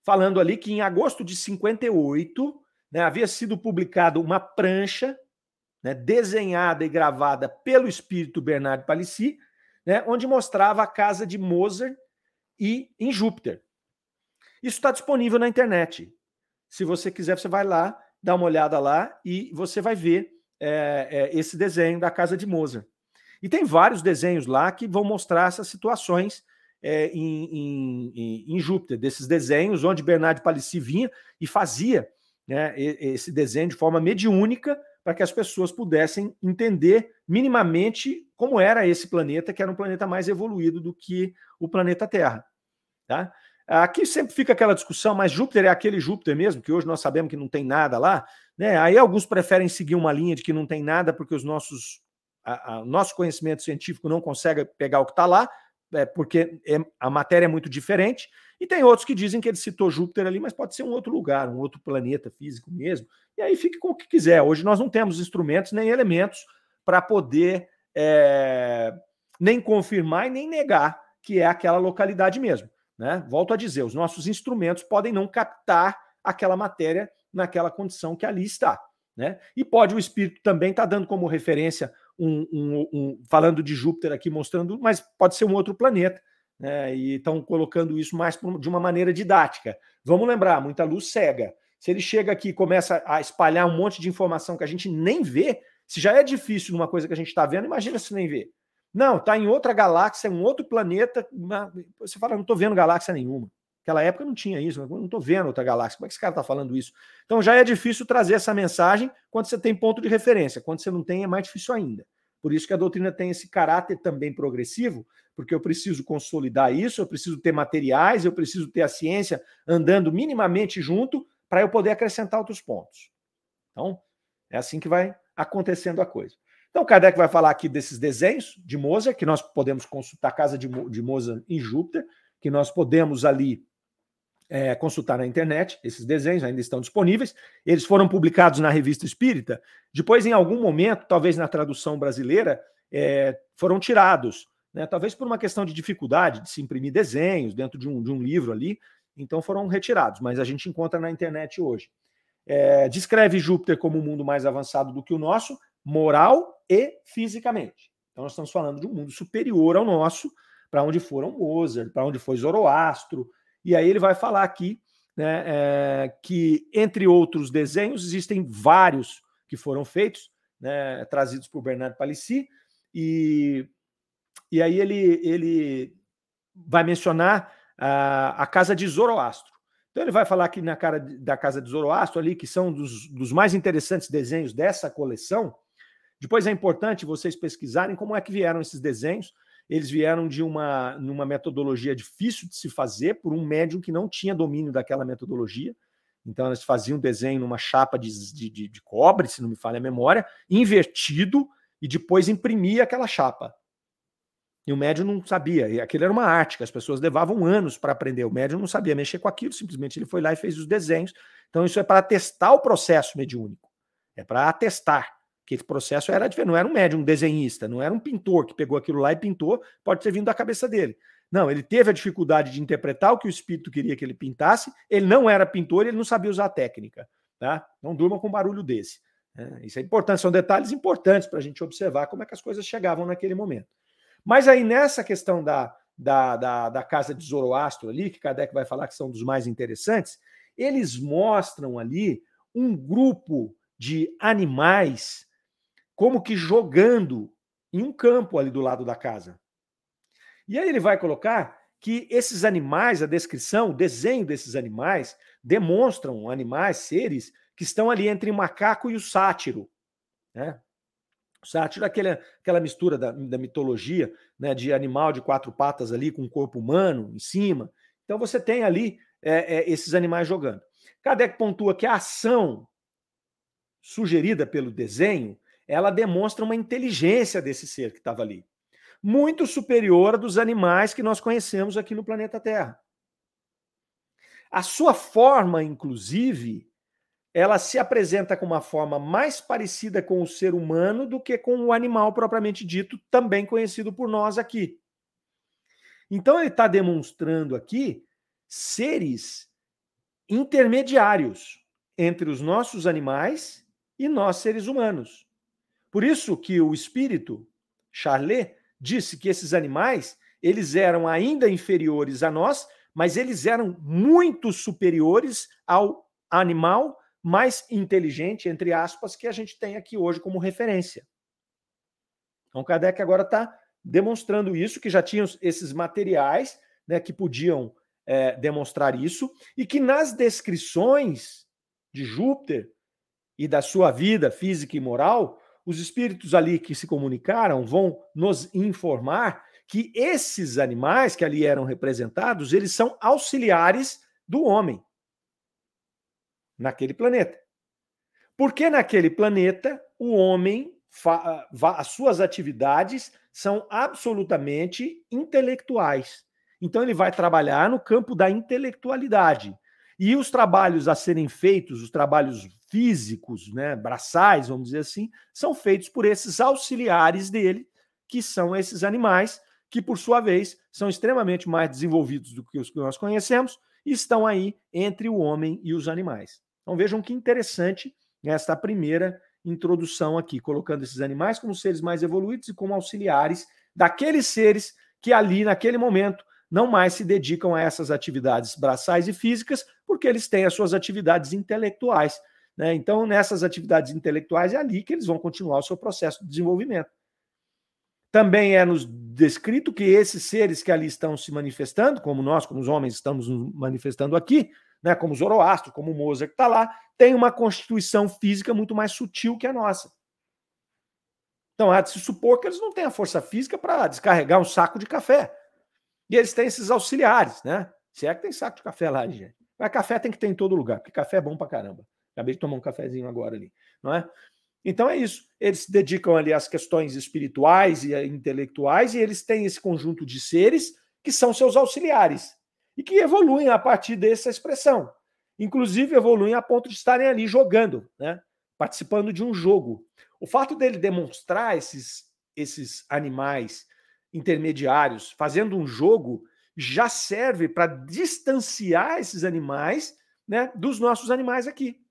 Speaker 2: falando ali que em agosto de 58 né, havia sido publicado uma prancha né, desenhada e gravada pelo espírito Bernardo Palissy, né, onde mostrava a casa de Mozart e em Júpiter. Isso está disponível na internet. Se você quiser, você vai lá, dá uma olhada lá e você vai ver é, é, esse desenho da casa de Mozart. E tem vários desenhos lá que vão mostrar essas situações é, em, em, em, Júpiter, desses desenhos onde Bernardo Palissy vinha e fazia né, esse desenho de forma mediúnica para que as pessoas pudessem entender minimamente como era esse planeta, que era um planeta mais evoluído do que o planeta Terra. Tá? Aqui sempre fica aquela discussão, mas Júpiter é aquele Júpiter mesmo, que hoje nós sabemos que não tem nada lá. Né? Aí alguns preferem seguir uma linha de que não tem nada, porque os nossos a, a, nosso conhecimento científico não consegue pegar o que está lá, é, porque é, a matéria é muito diferente. E tem outros que dizem que ele citou Júpiter ali, mas pode ser um outro lugar, um outro planeta físico mesmo. E aí fique com o que quiser. Hoje nós não temos instrumentos nem elementos para poder é, nem confirmar e nem negar que é aquela localidade mesmo. Né? Volto a dizer, os nossos instrumentos podem não captar aquela matéria naquela condição que ali está. Né? E pode o espírito também estar tá dando como referência um, um, um, falando de Júpiter aqui, mostrando, mas pode ser um outro planeta né? E estão colocando isso mais de uma maneira didática. Vamos lembrar, muita luz cega. Se ele chega aqui e começa a espalhar um monte de informação que a gente nem vê, se já é difícil numa coisa que a gente está vendo, imagina se nem vê. Não, está em outra galáxia, um outro planeta. Você fala, não estou vendo galáxia nenhuma. Naquela época não tinha isso, não estou vendo outra galáxia. Como é que esse cara está falando isso? Então já é difícil trazer essa mensagem quando você tem ponto de referência. Quando você não tem, é mais difícil ainda. Por isso que a doutrina tem esse caráter também progressivo, porque eu preciso consolidar isso, eu preciso ter materiais, eu preciso ter a ciência andando minimamente junto para eu poder acrescentar outros pontos. Então, é assim que vai acontecendo a coisa. Então, Kardec vai falar aqui desses desenhos de Mozart, que nós podemos consultar a casa de, Mozart em Júpiter, que nós podemos ali é, consultar na internet. Esses desenhos ainda estão disponíveis. Eles foram publicados na Revista Espírita. Depois, em algum momento, talvez na tradução brasileira, é, foram tirados. Né? Talvez por uma questão de dificuldade de se imprimir desenhos dentro de um, de um livro ali. Então foram retirados, mas a gente encontra na internet hoje. É, descreve Júpiter como um mundo mais avançado do que o nosso, moral e fisicamente. Então nós estamos falando de um mundo superior ao nosso, para onde foram Mozart, para onde foi Zoroastro. E aí ele vai falar aqui né, é, que, entre outros desenhos, existem vários que foram feitos, né, trazidos por Bernardo Palissy, e, e aí ele, ele vai mencionar a, a casa de Zoroastro. Então ele vai falar aqui na cara da casa de Zoroastro ali, que são dos, dos mais interessantes desenhos dessa coleção. Depois é importante vocês pesquisarem como é que vieram esses desenhos. Eles vieram de uma, uma metodologia difícil de se fazer por um médium que não tinha domínio daquela metodologia. Então eles faziam desenho numa chapa de, de, de cobre, se não me falha a memória, invertido, e depois imprimia aquela chapa. E o médium não sabia. E aquilo era uma arte que as pessoas levavam anos para aprender. O médium não sabia mexer com aquilo, simplesmente ele foi lá e fez os desenhos. Então, isso é para testar o processo mediúnico. É para atestar que esse processo era. Não era um médium, um desenhista, não era um pintor que pegou aquilo lá e pintou, pode ter vindo da cabeça dele. Não, ele teve a dificuldade de interpretar o que o espírito queria que ele pintasse, ele não era pintor, ele não sabia usar a técnica. Tá? Não durma com um barulho desse. É, isso é importante, são detalhes importantes para a gente observar como é que as coisas chegavam naquele momento. Mas aí nessa questão da, da, da, da casa de Zoroastro ali, que Kardec vai falar que são dos mais interessantes, eles mostram ali um grupo de animais como que jogando em um campo ali do lado da casa. E aí ele vai colocar que esses animais, a descrição, o desenho desses animais, demonstram animais, seres que estão ali entre o macaco e o sátiro. Né? O sátiro é aquela, aquela mistura da, da mitologia, né, de animal de quatro patas ali com corpo humano em cima. Então você tem ali é, é, esses animais jogando. Kardec pontua que a ação sugerida pelo desenho, ela demonstra uma inteligência desse ser que estava ali, muito superior a dos animais que nós conhecemos aqui no planeta Terra. A sua forma, inclusive, ela se apresenta com uma forma mais parecida com o ser humano do que com o animal propriamente dito, também conhecido por nós aqui. Então, ele está demonstrando aqui seres intermediários entre os nossos animais e nós, seres humanos. Por isso que o espírito, Charlet, disse que esses animais eles eram ainda inferiores a nós, mas eles eram muito superiores ao animal mais inteligente, entre aspas, que a gente tem aqui hoje como referência. Então, Kardec agora está demonstrando isso, que já tinham esses materiais né, que podiam é, demonstrar isso, e que nas descrições de Júpiter e da sua vida física e moral, os espíritos ali que se comunicaram vão nos informar que esses animais que ali eram representados, eles são auxiliares do homem naquele planeta. Porque naquele planeta o homem as suas atividades são absolutamente intelectuais. Então ele vai trabalhar no campo da intelectualidade. E os trabalhos a serem feitos, os trabalhos físicos, né, braçais, vamos dizer assim, são feitos por esses auxiliares dele, que são esses animais, que por sua vez são extremamente mais desenvolvidos do que os que nós conhecemos e estão aí entre o homem e os animais. Então vejam que interessante esta primeira introdução aqui, colocando esses animais como seres mais evoluídos e como auxiliares daqueles seres que ali, naquele momento, não mais se dedicam a essas atividades braçais e físicas, porque eles têm as suas atividades intelectuais. Né? Então, nessas atividades intelectuais, é ali que eles vão continuar o seu processo de desenvolvimento. Também é nos descrito que esses seres que ali estão se manifestando, como nós, como os homens, estamos nos manifestando aqui, né, como Zoroastro, como Mozart que está lá, tem uma constituição física muito mais sutil que a nossa. Então há de se supor que eles não têm a força física para descarregar um saco de café. E eles têm esses auxiliares, né? Se é que tem saco de café lá, gente. Mas café tem que ter em todo lugar, porque café é bom pra caramba. Acabei de tomar um cafezinho agora ali, não é? Então é isso. Eles se dedicam ali às questões espirituais e intelectuais, e eles têm esse conjunto de seres que são seus auxiliares e que evoluem a partir dessa expressão. Inclusive, evoluem a ponto de estarem ali jogando, né? participando de um jogo. O fato dele demonstrar esses, esses animais intermediários fazendo um jogo já serve para distanciar esses animais né, dos nossos animais aqui.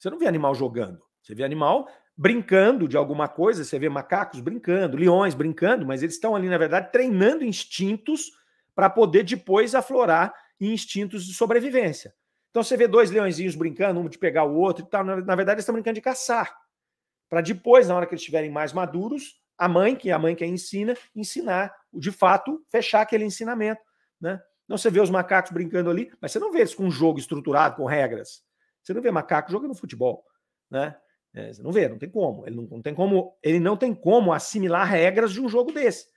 Speaker 2: Você não vê animal jogando, você vê animal brincando de alguma coisa, você vê macacos brincando, leões brincando, mas eles estão ali, na verdade, treinando instintos para poder depois aflorar instintos de sobrevivência. Então você vê dois leõezinhos brincando, um de pegar o outro e tal. Na, verdade, eles estão brincando de caçar. Para depois, na hora que eles estiverem mais maduros, a mãe, que é a mãe que ensina, ensinar, de fato, fechar aquele ensinamento. Né? Então você vê os macacos brincando ali, mas você não vê eles com um jogo estruturado, com regras. Você não vê macaco jogando futebol. Né? É, você não vê, não tem como. Ele não, não, tem como. Ele não tem como assimilar regras de um jogo desse.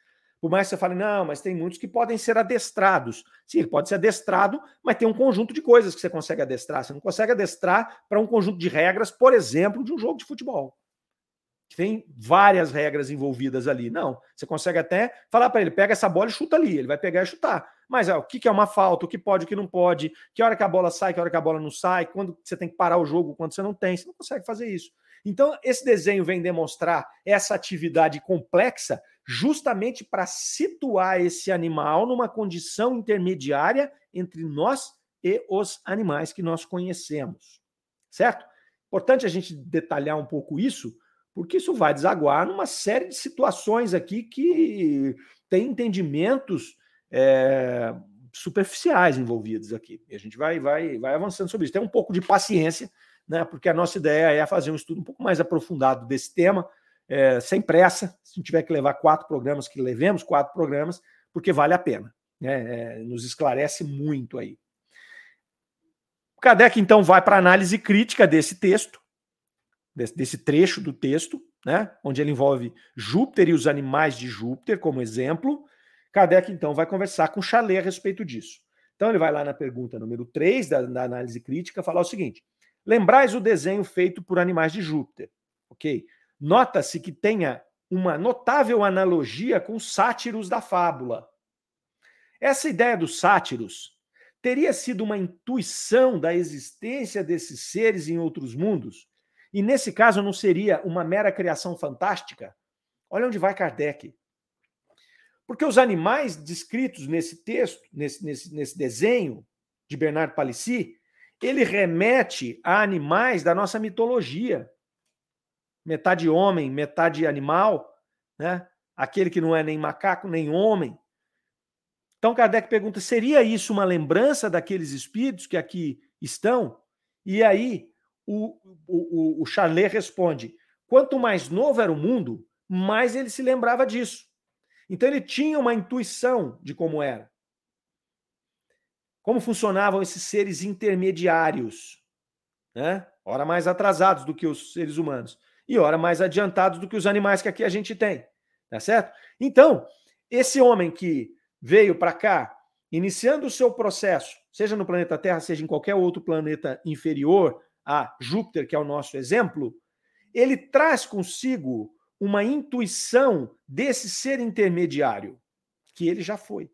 Speaker 2: Por mais que você fale, não, mas tem muitos que podem ser adestrados. Sim, ele pode ser adestrado, mas tem um conjunto de coisas que você consegue adestrar. Você não consegue adestrar para um conjunto de regras, por exemplo, de um jogo de futebol. Que tem várias regras envolvidas ali. Não, você consegue até falar para ele, pega essa bola e chuta ali. Ele vai pegar e chutar. Mas ó, o que é uma falta, o que pode, o que não pode, que hora que a bola sai, que hora que a bola não sai, quando você tem que parar o jogo, quando você não tem. Você não consegue fazer isso. Então, esse desenho vem demonstrar essa atividade complexa justamente para situar esse animal numa condição intermediária entre nós e os animais que nós conhecemos. Certo? Importante a gente detalhar um pouco isso, porque isso vai desaguar numa série de situações aqui que tem entendimentos é, superficiais envolvidos aqui. E a gente vai, vai, vai avançando sobre isso. Tem um pouco de paciência né? Porque a nossa ideia é fazer um estudo um pouco mais aprofundado desse tema, é, sem pressa. Se tiver que levar quatro programas, que levemos quatro programas, porque vale a pena. Né? É, nos esclarece muito aí. O Kardec, então, vai para a análise crítica desse texto, desse, desse trecho do texto, né? onde ele envolve Júpiter e os animais de Júpiter como exemplo. Kardec, então, vai conversar com Chalet a respeito disso. Então, ele vai lá na pergunta número 3 da, da análise crítica falar o seguinte: Lembrais o desenho feito por animais de Júpiter, ok? Nota-se que tenha uma notável analogia com os sátiros da fábula. Essa ideia dos sátiros teria sido uma intuição da existência desses seres em outros mundos? E nesse caso não seria uma mera criação fantástica? Olha onde vai Kardec. Porque os animais descritos nesse texto, nesse, nesse, nesse desenho de Bernard Palissy, ele remete a animais da nossa mitologia. Metade homem, metade animal, né? Aquele que não é nem macaco, nem homem. Então Kardec pergunta: seria isso uma lembrança daqueles espíritos que aqui estão? E aí o, o, o Charlet responde: quanto mais novo era o mundo, mais ele se lembrava disso. Então ele tinha uma intuição de como era. Como funcionavam esses seres intermediários? Né? Ora mais atrasados do que os seres humanos e ora mais adiantados do que os animais que aqui a gente tem, tá certo? Então, esse homem que veio para cá, iniciando o seu processo, seja no planeta Terra, seja em qualquer outro planeta inferior a Júpiter, que é o nosso exemplo, ele traz consigo uma intuição desse ser intermediário, que ele já foi.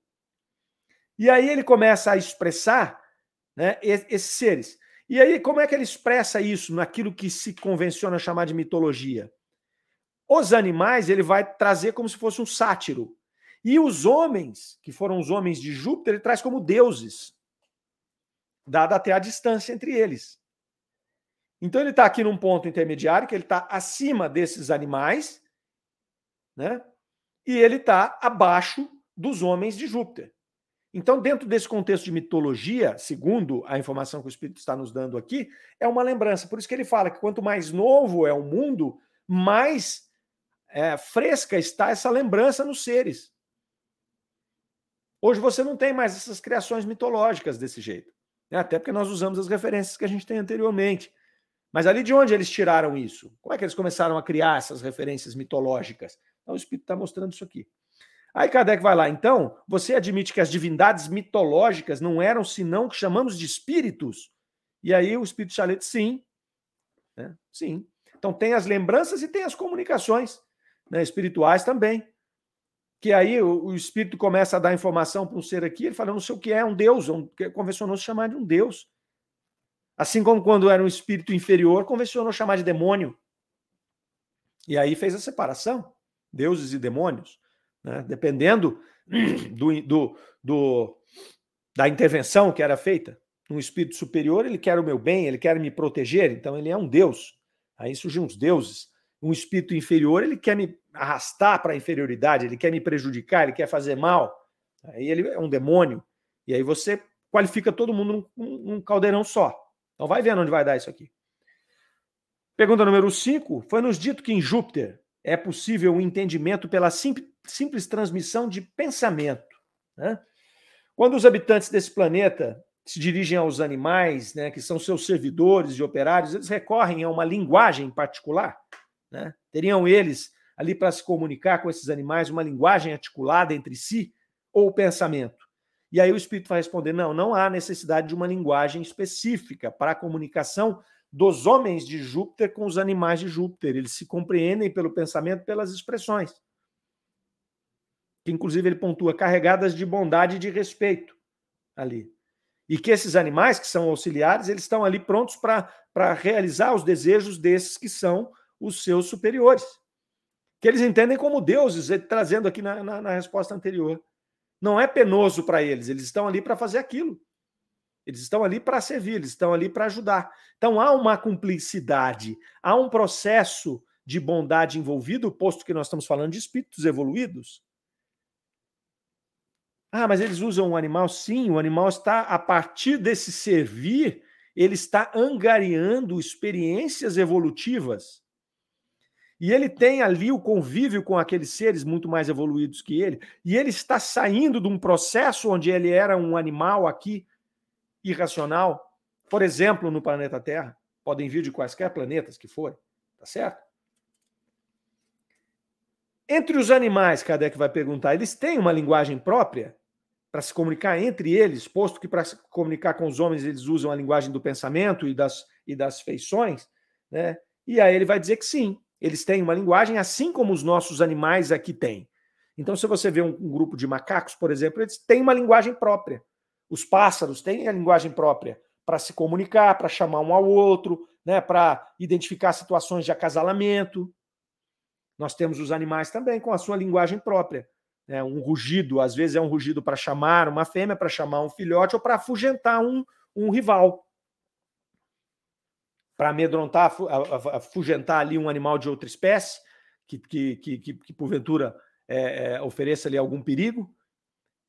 Speaker 2: E aí ele começa a expressar né, esses seres. E aí, como é que ele expressa isso naquilo que se convenciona chamar de mitologia? Os animais ele vai trazer como se fosse um sátiro. E os homens, que foram os homens de Júpiter, ele traz como deuses, dada até a distância entre eles. Então ele está aqui num ponto intermediário, que ele está acima desses animais, né? E ele está abaixo dos homens de Júpiter. Então, dentro desse contexto de mitologia, segundo a informação que o Espírito está nos dando aqui, é uma lembrança. Por isso que ele fala que quanto mais novo é o mundo, mais é, fresca está essa lembrança nos seres. Hoje você não tem mais essas criações mitológicas desse jeito. Né? Até porque nós usamos as referências que a gente tem anteriormente. Mas ali de onde eles tiraram isso? Como é que eles começaram a criar essas referências mitológicas? Então, o Espírito está mostrando isso aqui. Aí Kardec vai lá, então, você admite que as divindades mitológicas não eram senão o que chamamos de espíritos? E aí o Espírito Chalete, sim. Né? Sim. Então tem as lembranças e tem as comunicações né, espirituais também. Que aí o, o espírito começa a dar informação para um ser aqui, ele fala, não sei o que é, um Deus, um, convencionou se chamar de um Deus. Assim como quando era um espírito inferior, convencionou chamar de demônio. E aí fez a separação, deuses e demônios. Né? Dependendo do, do, do, da intervenção que era feita, um espírito superior, ele quer o meu bem, ele quer me proteger, então ele é um Deus. Aí surgiam os deuses um espírito inferior, ele quer me arrastar para a inferioridade, ele quer me prejudicar, ele quer fazer mal. Aí ele é um demônio. E aí você qualifica todo mundo num, num caldeirão só. Então vai vendo onde vai dar isso aqui. Pergunta número 5. Foi nos dito que em Júpiter é possível o um entendimento pela simples, simples transmissão de pensamento. Né? Quando os habitantes desse planeta se dirigem aos animais, né, que são seus servidores e operários, eles recorrem a uma linguagem particular. Né? Teriam eles ali para se comunicar com esses animais uma linguagem articulada entre si ou pensamento? E aí o espírito vai responder: não, não há necessidade de uma linguagem específica para a comunicação dos homens de Júpiter com os animais de Júpiter. Eles se compreendem pelo pensamento, pelas expressões. Que inclusive ele pontua carregadas de bondade e de respeito ali. E que esses animais que são auxiliares, eles estão ali prontos para realizar os desejos desses que são os seus superiores. Que eles entendem como deuses, trazendo aqui na, na, na resposta anterior. Não é penoso para eles, eles estão ali para fazer aquilo. Eles estão ali para servir, eles estão ali para ajudar. Então há uma cumplicidade, há um processo de bondade envolvido, posto que nós estamos falando de espíritos evoluídos. Ah, mas eles usam o animal? Sim, o animal está, a partir desse servir, ele está angariando experiências evolutivas. E ele tem ali o convívio com aqueles seres muito mais evoluídos que ele, e ele está saindo de um processo onde ele era um animal aqui irracional, por exemplo, no planeta Terra, podem vir de quaisquer planetas que forem, tá certo? Entre os animais, Kardec vai perguntar, eles têm uma linguagem própria para se comunicar entre eles, posto que para se comunicar com os homens eles usam a linguagem do pensamento e das, e das feições, né? E aí ele vai dizer que sim, eles têm uma linguagem assim como os nossos animais aqui têm. Então, se você vê um, um grupo de macacos, por exemplo, eles têm uma linguagem própria. Os pássaros têm a linguagem própria para se comunicar, para chamar um ao outro, né, para identificar situações de acasalamento. Nós temos os animais também com a sua linguagem própria. Né, um rugido, às vezes é um rugido para chamar uma fêmea, para chamar um filhote ou para afugentar um, um rival. Para amedrontar, afugentar ali um animal de outra espécie, que, que, que, que, que porventura é, é, ofereça ali algum perigo.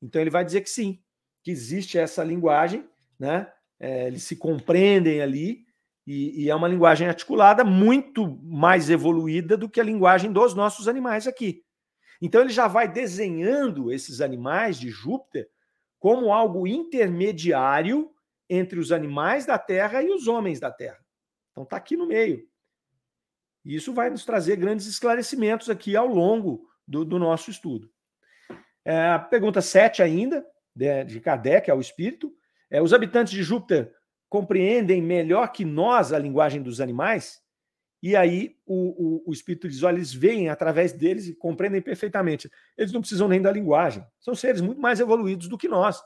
Speaker 2: Então ele vai dizer que sim, que existe essa linguagem, né? É, eles se compreendem ali, e, e, é uma linguagem articulada muito mais evoluída do que a linguagem dos nossos animais aqui. Então ele já vai desenhando esses animais de Júpiter como algo intermediário entre os animais da Terra e os homens da Terra. Então está aqui no meio. E isso vai nos trazer grandes esclarecimentos aqui ao longo do, do nosso estudo. É, pergunta 7 ainda, de, de Kardec ao espírito. É, os habitantes de Júpiter compreendem melhor que nós a linguagem dos animais, e aí o, o, o, espírito diz: olha, eles veem através deles e compreendem perfeitamente. Eles não precisam nem da linguagem. São seres muito mais evoluídos do que nós,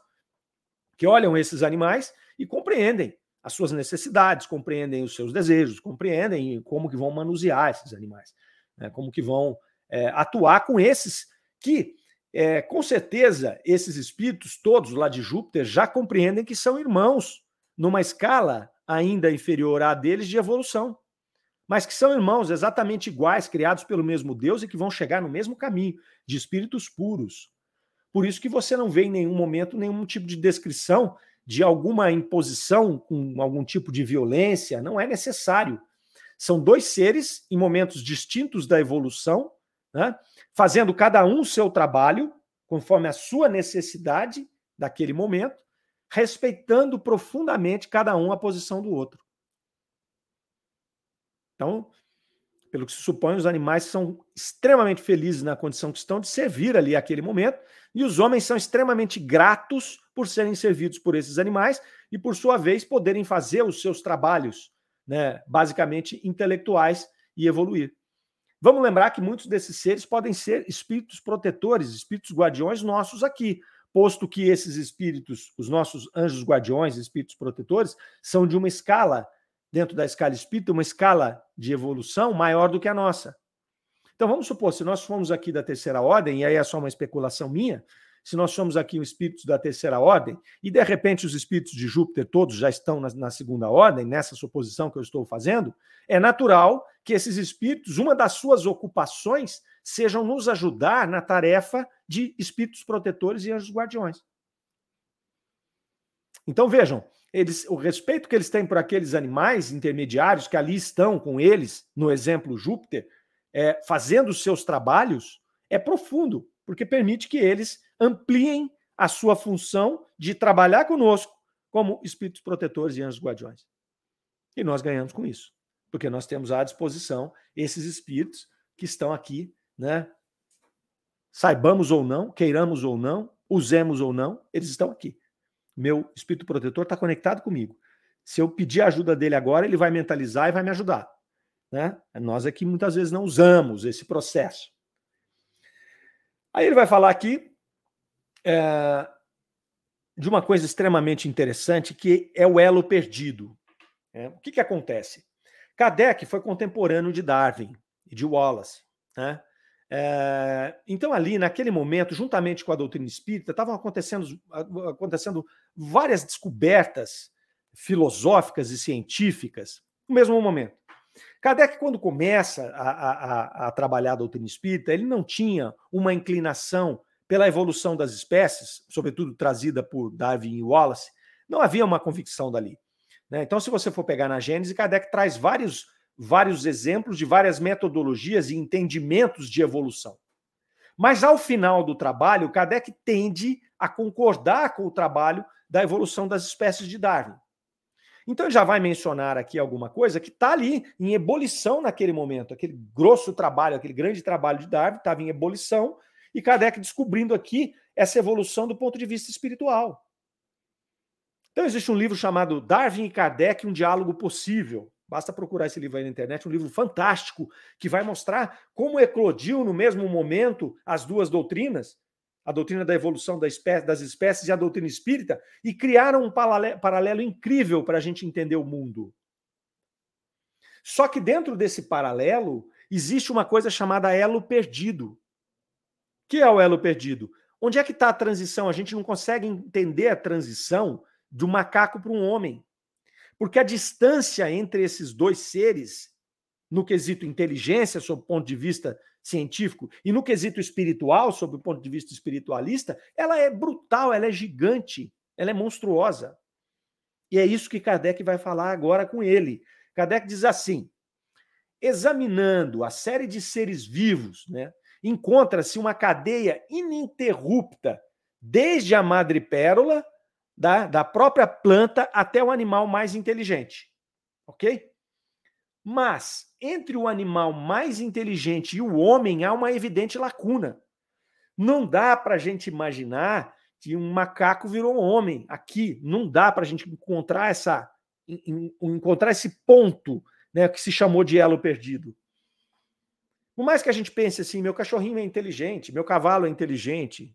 Speaker 2: que olham esses animais e compreendem as suas necessidades, compreendem os seus desejos, compreendem como que vão manusear esses animais, né? como que vão é, atuar com esses que é, com certeza, esses espíritos todos lá de Júpiter já compreendem que são irmãos, numa escala ainda inferior à deles de evolução, mas que são irmãos exatamente iguais, criados pelo mesmo Deus e que vão chegar no mesmo caminho, de espíritos puros. Por isso que você não vê em nenhum momento nenhum tipo de descrição de alguma imposição com algum tipo de violência, não é necessário. São dois seres em momentos distintos da evolução, né? fazendo cada um o seu trabalho, conforme a sua necessidade daquele momento, respeitando profundamente cada um a posição do outro. Então, pelo que se supõe, os animais são extremamente felizes na condição que estão de servir ali aquele momento, e os homens são extremamente gratos por serem servidos por esses animais e, por sua vez, poderem fazer os seus trabalhos, né, basicamente intelectuais e evoluir. Vamos lembrar que muitos desses seres podem ser espíritos protetores, espíritos guardiões nossos aqui, posto que esses espíritos, os nossos anjos guardiões, espíritos protetores, são de uma escala, dentro da escala espírita, uma escala de evolução maior do que a nossa. Então vamos supor, se nós formos aqui da terceira ordem, e aí é só uma especulação minha, se nós somos aqui os espíritos da terceira ordem, e de repente os espíritos de Júpiter todos já estão na, na, segunda ordem, nessa suposição que eu estou fazendo, é natural que esses espíritos, uma das suas ocupações, sejam nos ajudar na tarefa de espíritos protetores e anjos guardiões. Então vejam, eles, o respeito que eles têm por aqueles animais intermediários que ali estão com eles, no exemplo Júpiter, é, fazendo os seus trabalhos, é profundo, porque permite que eles ampliem a sua função de trabalhar conosco como espíritos protetores e anjos guardiões. E nós ganhamos com isso, porque nós temos à disposição esses espíritos que estão aqui, né? Saibamos ou não, queiramos ou não, usemos ou não, eles estão aqui. Meu espírito protetor está conectado comigo. Se eu pedir a ajuda dele agora, ele vai mentalizar e vai me ajudar. Né? Nós aqui muitas vezes não usamos esse processo. Aí ele vai falar aqui é, de uma coisa extremamente interessante, que é o elo perdido. É, o que, que acontece? Kardec foi contemporâneo de Darwin e de Wallace. Né? É, então, ali, naquele momento, juntamente com a doutrina espírita, estavam acontecendo, acontecendo várias descobertas filosóficas e científicas no mesmo momento. Kardec, quando começa a, a, a, trabalhar a doutrina espírita, ele não tinha uma inclinação pela evolução das espécies, sobretudo trazida por Darwin e Wallace, não havia uma convicção dali. Né? Então, se você for pegar na Gênese, Kardec traz vários, vários exemplos de várias metodologias e entendimentos de evolução. Mas, ao final do trabalho, Kardec tende a concordar com o trabalho da evolução das espécies de Darwin. Então, ele já vai mencionar aqui alguma coisa que está ali em ebulição naquele momento. Aquele grosso trabalho, aquele grande trabalho de Darwin estava em ebulição e Kardec descobrindo aqui essa evolução do ponto de vista espiritual. Então, existe um livro chamado Darwin e Kardec, um diálogo possível. Basta procurar esse livro aí na internet, um livro fantástico que vai mostrar como eclodiu no mesmo momento as duas doutrinas, a doutrina da evolução das espécies e a doutrina espírita, e criaram um paralelo incrível para a gente entender o mundo. Só que dentro desse paralelo existe uma coisa chamada elo perdido que é o elo perdido? Onde é que está a transição? A gente não consegue entender a transição do macaco para um homem. Porque a distância entre esses dois seres, no quesito inteligência, sob o ponto de vista científico, e no quesito espiritual, sob o ponto de vista espiritualista, ela é brutal, ela é gigante, ela é monstruosa. E é isso que Kardec vai falar agora com ele. Kardec diz assim: examinando a série de seres vivos, né, encontra-se uma cadeia ininterrupta, desde a madrepérola, da, da própria planta, até o animal mais inteligente. Ok? Mas, entre o animal mais inteligente e o homem, há uma evidente lacuna. Não dá para a gente imaginar que um macaco virou homem aqui. Não dá para a gente encontrar essa encontrar esse ponto né, que se chamou de elo perdido. Por mais que a gente pense assim, meu cachorrinho é inteligente, meu cavalo é inteligente,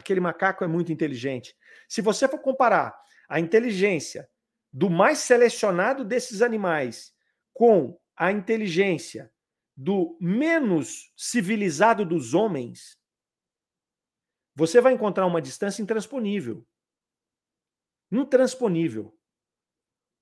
Speaker 2: aquele macaco é muito inteligente. Se você for comparar a inteligência do mais selecionado desses animais com a inteligência do menos civilizado dos homens, você vai encontrar uma distância intransponível. Intransponível.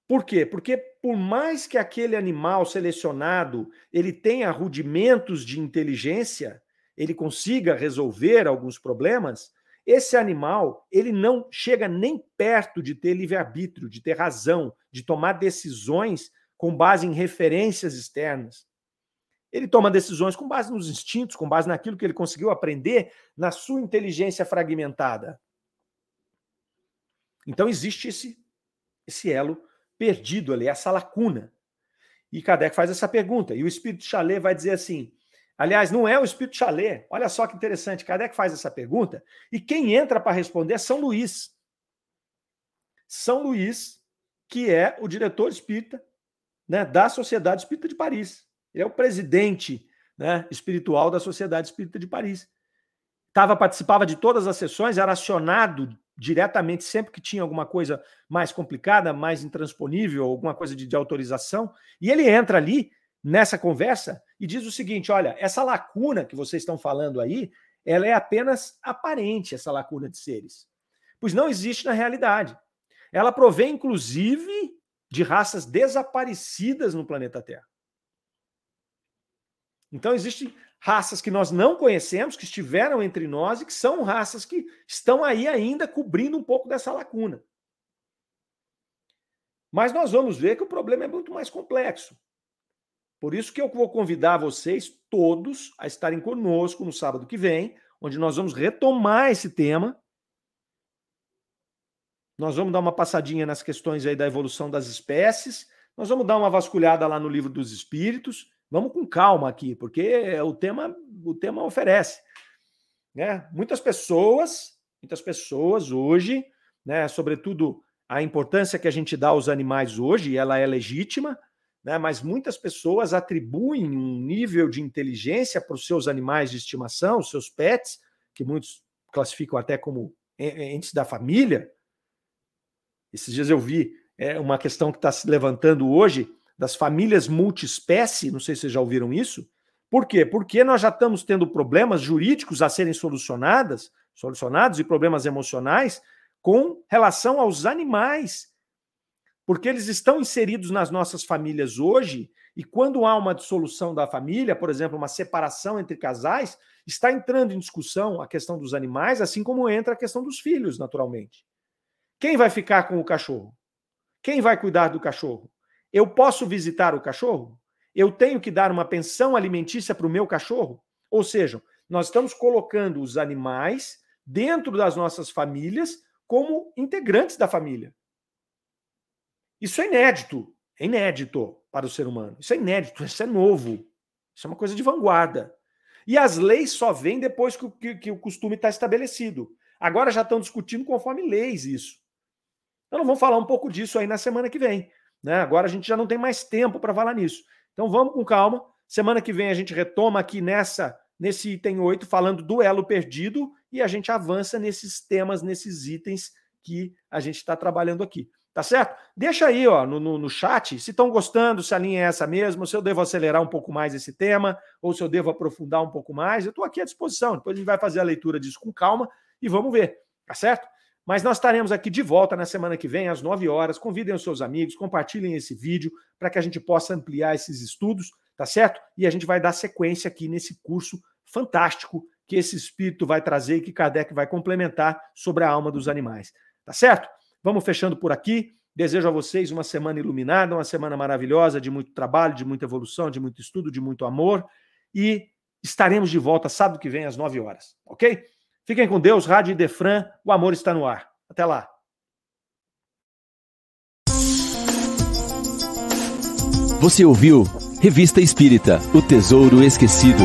Speaker 2: Por quê? Porque por mais que aquele animal selecionado ele tenha rudimentos de inteligência, ele consiga resolver alguns problemas, esse animal ele não chega nem perto de ter livre-arbítrio, de ter razão, de tomar decisões com base em referências externas. Ele toma decisões com base nos instintos, com base naquilo que ele conseguiu aprender na sua inteligência fragmentada. Então existe esse, esse elo perdido ali, essa lacuna. E Kardec faz essa pergunta, e o espírito Chalé vai dizer assim: aliás, não é o espírito Chalé, olha só que interessante, Kardec faz essa pergunta, e quem entra para responder é São Luís. São Luís, que é o diretor espírita né, da Sociedade Espírita de Paris. Ele é o presidente né, espiritual da Sociedade Espírita de Paris. Tava, participava de todas as sessões, era acionado diretamente sempre que tinha alguma coisa mais complicada, mais intransponível, alguma coisa de, de, autorização, e ele entra ali nessa conversa e diz o seguinte: olha, essa lacuna que vocês estão falando aí, ela é apenas aparente, essa lacuna de seres. Pois não existe na realidade. Ela provém, inclusive, de raças desaparecidas no planeta Terra. Então, existem raças que nós não conhecemos, que estiveram entre nós e que são raças que estão aí ainda cobrindo um pouco dessa lacuna. Mas nós vamos ver que o problema é muito mais complexo. Por isso que eu vou convidar vocês todos a estarem conosco no sábado que vem, onde nós vamos retomar esse tema. Nós vamos dar uma passadinha nas questões aí da evolução das espécies. Nós vamos dar uma vasculhada lá no livro dos espíritos. Vamos com calma aqui, porque o tema o tema oferece, né? Muitas pessoas, muitas pessoas hoje, né, sobretudo a importância que a gente dá aos animais hoje, ela é legítima, né? Mas muitas pessoas atribuem um nível de inteligência para os seus animais de estimação, os seus pets, que muitos classificam até como entes da família. Esses dias eu vi é, uma questão que está se levantando hoje das famílias multiespécie, não sei se vocês já ouviram isso. Por quê? Porque nós já estamos tendo problemas jurídicos a serem solucionados, solucionados e problemas emocionais com relação aos animais. Porque eles estão inseridos nas nossas famílias hoje, e quando há uma dissolução da família, por exemplo, uma separação entre casais, está entrando em discussão a questão dos animais, assim como entra a questão dos filhos, naturalmente. Quem vai ficar com o cachorro? Quem vai cuidar do cachorro? Eu posso visitar o cachorro? Eu tenho que dar uma pensão alimentícia para o meu cachorro? Ou seja, nós estamos colocando os animais dentro das nossas famílias como integrantes da família. Isso é inédito. É inédito para o ser humano. Isso é inédito, isso é novo. Isso é uma coisa de vanguarda. E as leis só vêm depois que, que, que o costume está estabelecido. Agora já estão discutindo conforme leis isso. Então vamos falar um pouco disso aí na semana que vem. Né? Agora a gente já não tem mais tempo para falar nisso. Então vamos com calma. Semana que vem a gente retoma aqui nessa nesse item 8, falando do elo perdido, e a gente avança nesses temas, nesses itens que a gente está trabalhando aqui. Tá certo? Deixa aí ó, no, no, no chat se estão gostando, se a linha é essa mesmo, se eu devo acelerar um pouco mais esse tema, ou se eu devo aprofundar um pouco mais. Eu estou aqui à disposição. Depois a gente vai fazer a leitura disso com calma e vamos ver. Tá certo? Mas nós estaremos aqui de volta na semana que vem, às 9 horas. Convidem os seus amigos, compartilhem esse vídeo para que a gente possa ampliar esses estudos, tá certo? E a gente vai dar sequência aqui nesse curso fantástico que esse espírito vai trazer e que Kardec vai complementar sobre a alma dos animais. Tá certo? Vamos fechando por aqui. Desejo a vocês uma semana iluminada, uma semana maravilhosa, de muito trabalho, de muita evolução, de muito estudo, de muito amor. E estaremos de volta sábado que vem às 9 horas, ok? Fiquem com Deus, Rádio Idefran, o amor está no ar. Até lá.
Speaker 1: Você ouviu Revista Espírita O Tesouro Esquecido.